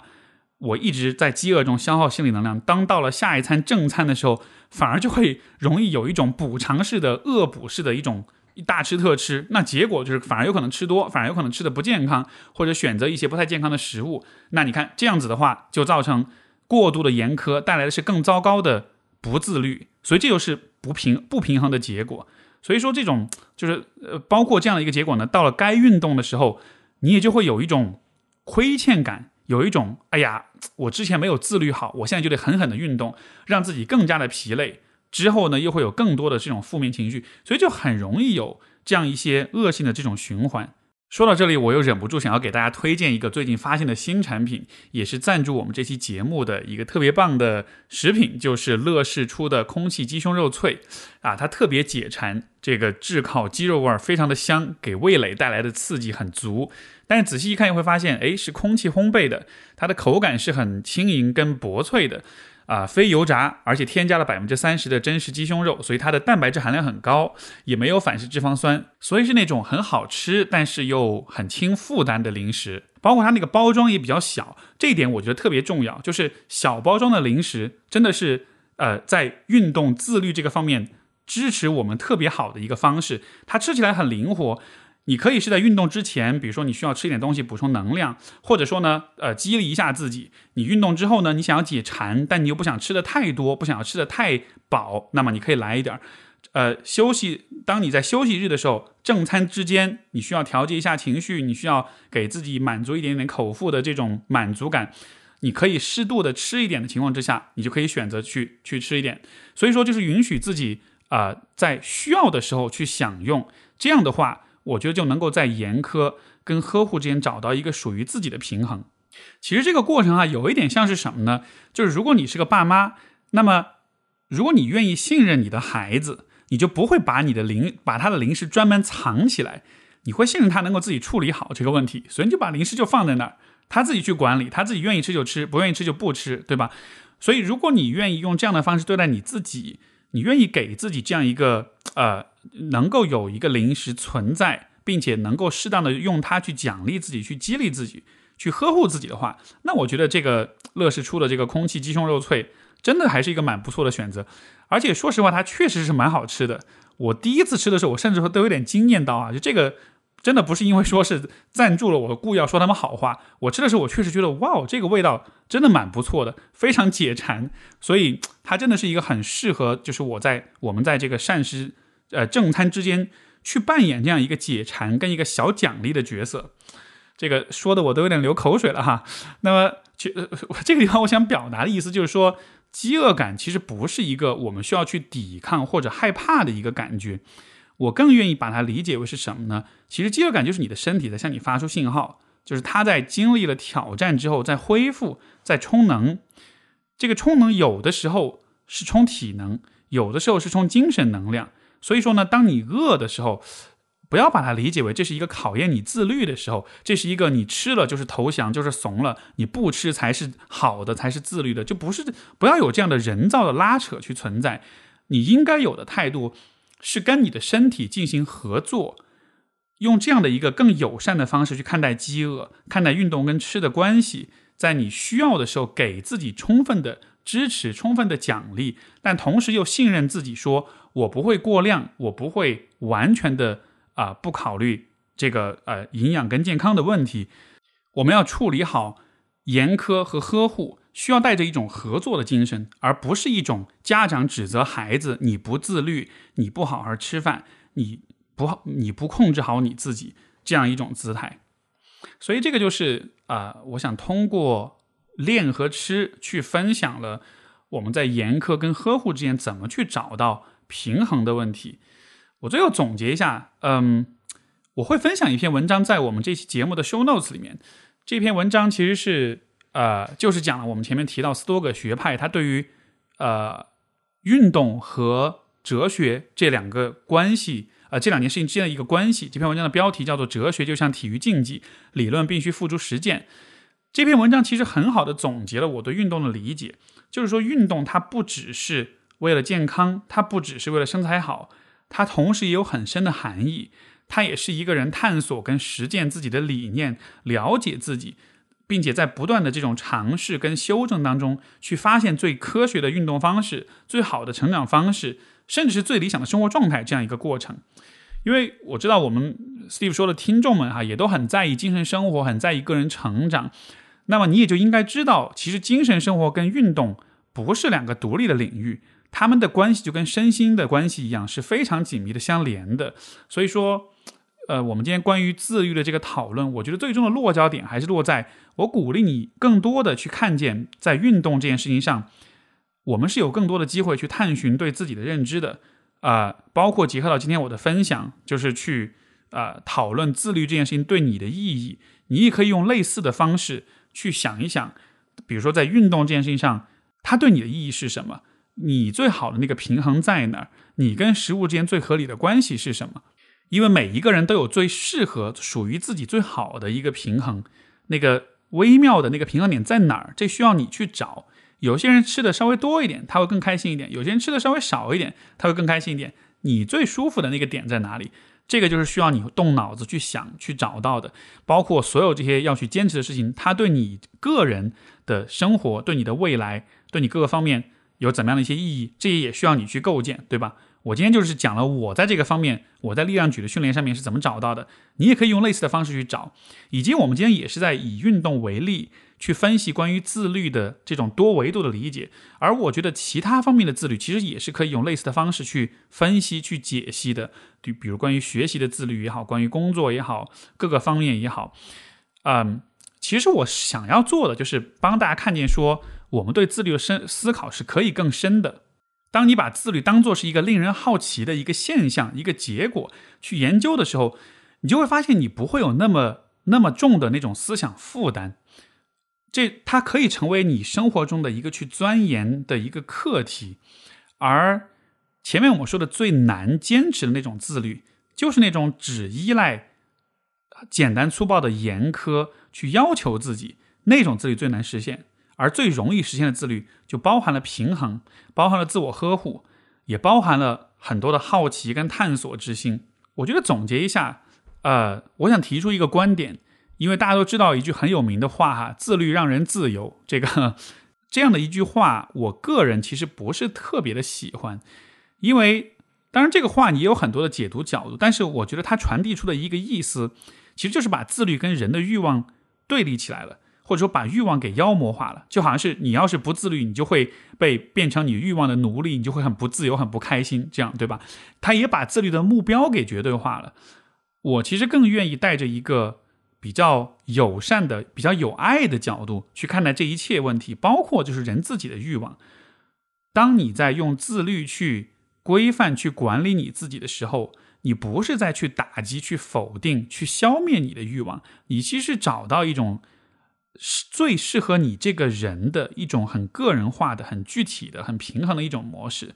我一直在饥饿中消耗心理能量，当到了下一餐正餐的时候，反而就会容易有一种补偿式的恶补式的一种大吃特吃，那结果就是反而有可能吃多，反而有可能吃的不健康，或者选择一些不太健康的食物。那你看这样子的话，就造成过度的严苛，带来的是更糟糕的不自律，所以这就是不平不平衡的结果。所以说这种就是呃，包括这样的一个结果呢，到了该运动的时候，你也就会有一种亏欠感。有一种，哎呀，我之前没有自律好，我现在就得狠狠的运动，让自己更加的疲累。之后呢，又会有更多的这种负面情绪，所以就很容易有这样一些恶性的这种循环。说到这里，我又忍不住想要给大家推荐一个最近发现的新产品，也是赞助我们这期节目的一个特别棒的食品，就是乐事出的空气鸡胸肉脆啊，它特别解馋，这个炙烤鸡肉味儿非常的香，给味蕾带来的刺激很足。但是仔细一看，又会发现，哎，是空气烘焙的，它的口感是很轻盈跟薄脆的。啊，非油炸，而且添加了百分之三十的真实鸡胸肉，所以它的蛋白质含量很高，也没有反式脂肪酸，所以是那种很好吃，但是又很轻负担的零食。包括它那个包装也比较小，这一点我觉得特别重要，就是小包装的零食真的是呃在运动自律这个方面支持我们特别好的一个方式，它吃起来很灵活。你可以是在运动之前，比如说你需要吃一点东西补充能量，或者说呢，呃，激励一下自己。你运动之后呢，你想要解馋，但你又不想吃的太多，不想要吃的太饱，那么你可以来一点儿。呃，休息，当你在休息日的时候，正餐之间，你需要调节一下情绪，你需要给自己满足一点点口腹的这种满足感，你可以适度的吃一点的情况之下，你就可以选择去去吃一点。所以说，就是允许自己啊，在需要的时候去享用，这样的话。我觉得就能够在严苛跟呵护之间找到一个属于自己的平衡。其实这个过程啊，有一点像是什么呢？就是如果你是个爸妈，那么如果你愿意信任你的孩子，你就不会把你的零把他的零食专门藏起来。你会信任他能够自己处理好这个问题，所以你就把零食就放在那儿，他自己去管理，他自己愿意吃就吃，不愿意吃就不吃，对吧？所以如果你愿意用这样的方式对待你自己，你愿意给自己这样一个呃，能够有一个零食存在，并且能够适当的用它去奖励自己，去激励自己，去呵护自己的话，那我觉得这个乐事出的这个空气鸡胸肉脆，真的还是一个蛮不错的选择。而且说实话，它确实是蛮好吃的。我第一次吃的时候，我甚至说都有点惊艳到啊！就这个真的不是因为说是赞助了我，故意要说他们好话。我吃的时候，我确实觉得哇，这个味道真的蛮不错的，非常解馋。所以 它真的是一个很适合，就是我在我们在这个膳食呃正餐之间去扮演这样一个解馋跟一个小奖励的角色。这个说的我都有点流口水了哈。那么，就这个地方我想表达的意思就是说。饥饿感其实不是一个我们需要去抵抗或者害怕的一个感觉，我更愿意把它理解为是什么呢？其实饥饿感就是你的身体在向你发出信号，就是它在经历了挑战之后在恢复、在充能。这个充能有的时候是充体能，有的时候是充精神能量。所以说呢，当你饿的时候。不要把它理解为这是一个考验你自律的时候，这是一个你吃了就是投降，就是怂了，你不吃才是好的，才是自律的，就不是不要有这样的人造的拉扯去存在。你应该有的态度是跟你的身体进行合作，用这样的一个更友善的方式去看待饥饿，看待运动跟吃的关系，在你需要的时候给自己充分的支持、充分的奖励，但同时又信任自己，说我不会过量，我不会完全的。啊，不考虑这个呃营养跟健康的问题，我们要处理好严苛和呵护，需要带着一种合作的精神，而不是一种家长指责孩子你不自律，你不好好吃饭，你不好你不控制好你自己这样一种姿态。所以这个就是啊，我想通过练和吃去分享了我们在严苛跟呵护之间怎么去找到平衡的问题。我最后总结一下，嗯，我会分享一篇文章在我们这期节目的 show notes 里面。这篇文章其实是呃，就是讲了我们前面提到斯多葛学派，它对于呃运动和哲学这两个关系，呃这两件事情之间的一个关系。这篇文章的标题叫做《哲学就像体育竞技，理论必须付诸实践》。这篇文章其实很好的总结了我对运动的理解，就是说运动它不只是为了健康，它不只是为了身材好。它同时也有很深的含义，它也是一个人探索跟实践自己的理念，了解自己，并且在不断的这种尝试跟修正当中，去发现最科学的运动方式、最好的成长方式，甚至是最理想的生活状态这样一个过程。因为我知道我们 Steve 说的听众们哈，也都很在意精神生活，很在意个人成长，那么你也就应该知道，其实精神生活跟运动不是两个独立的领域。他们的关系就跟身心的关系一样，是非常紧密的相连的。所以说，呃，我们今天关于自律的这个讨论，我觉得最终的落脚点还是落在我鼓励你更多的去看见，在运动这件事情上，我们是有更多的机会去探寻对自己的认知的。啊，包括结合到今天我的分享，就是去啊讨论自律这件事情对你的意义。你也可以用类似的方式去想一想，比如说在运动这件事情上，它对你的意义是什么？你最好的那个平衡在哪儿？你跟食物之间最合理的关系是什么？因为每一个人都有最适合、属于自己最好的一个平衡，那个微妙的那个平衡点在哪儿？这需要你去找。有些人吃的稍微多一点，他会更开心一点；有些人吃的稍微少一点，他会更开心一点。你最舒服的那个点在哪里？这个就是需要你动脑子去想、去找到的。包括所有这些要去坚持的事情，它对你个人的生活、对你的未来、对你各个方面。有怎么样的一些意义？这也需要你去构建，对吧？我今天就是讲了我在这个方面，我在力量举的训练上面是怎么找到的。你也可以用类似的方式去找，以及我们今天也是在以运动为例去分析关于自律的这种多维度的理解。而我觉得其他方面的自律其实也是可以用类似的方式去分析、去解析的。就比如关于学习的自律也好，关于工作也好，各个方面也好，嗯，其实我想要做的就是帮大家看见说。我们对自律的深思考是可以更深的。当你把自律当做是一个令人好奇的一个现象、一个结果去研究的时候，你就会发现你不会有那么那么重的那种思想负担。这它可以成为你生活中的一个去钻研的一个课题。而前面我们说的最难坚持的那种自律，就是那种只依赖简单粗暴的严苛去要求自己，那种自律最难实现。而最容易实现的自律，就包含了平衡，包含了自我呵护，也包含了很多的好奇跟探索之心。我觉得总结一下，呃，我想提出一个观点，因为大家都知道一句很有名的话哈，“自律让人自由”。这个这样的一句话，我个人其实不是特别的喜欢，因为当然这个话你也有很多的解读角度，但是我觉得它传递出的一个意思，其实就是把自律跟人的欲望对立起来了。或者说把欲望给妖魔化了，就好像是你要是不自律，你就会被变成你欲望的奴隶，你就会很不自由、很不开心，这样对吧？他也把自律的目标给绝对化了。我其实更愿意带着一个比较友善的、比较有爱的角度去看待这一切问题，包括就是人自己的欲望。当你在用自律去规范、去管理你自己的时候，你不是在去打击、去否定、去消灭你的欲望，你其实找到一种。是最适合你这个人的一种很个人化的、很具体的、很平衡的一种模式。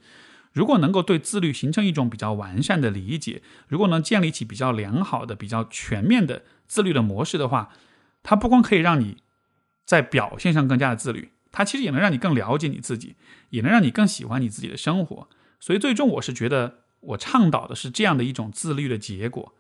如果能够对自律形成一种比较完善的理解，如果能建立起比较良好的、比较全面的自律的模式的话，它不光可以让你在表现上更加的自律，它其实也能让你更了解你自己，也能让你更喜欢你自己的生活。所以，最终我是觉得，我倡导的是这样的一种自律的结果。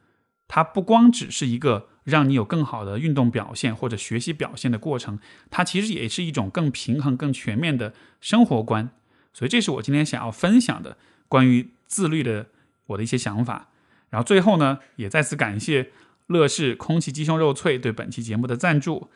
它不光只是一个让你有更好的运动表现或者学习表现的过程，它其实也是一种更平衡、更全面的生活观。所以，这是我今天想要分享的关于自律的我的一些想法。然后最后呢，也再次感谢乐视空气鸡胸肉脆对本期节目的赞助。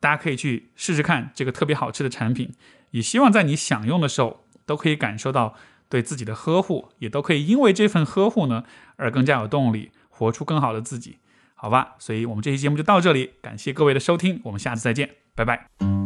大家可以去试试看这个特别好吃的产品，也希望在你享用的时候都可以感受到对自己的呵护，也都可以因为这份呵护呢而更加有动力。活出更好的自己，好吧？所以我们这期节目就到这里，感谢各位的收听，我们下次再见，拜拜。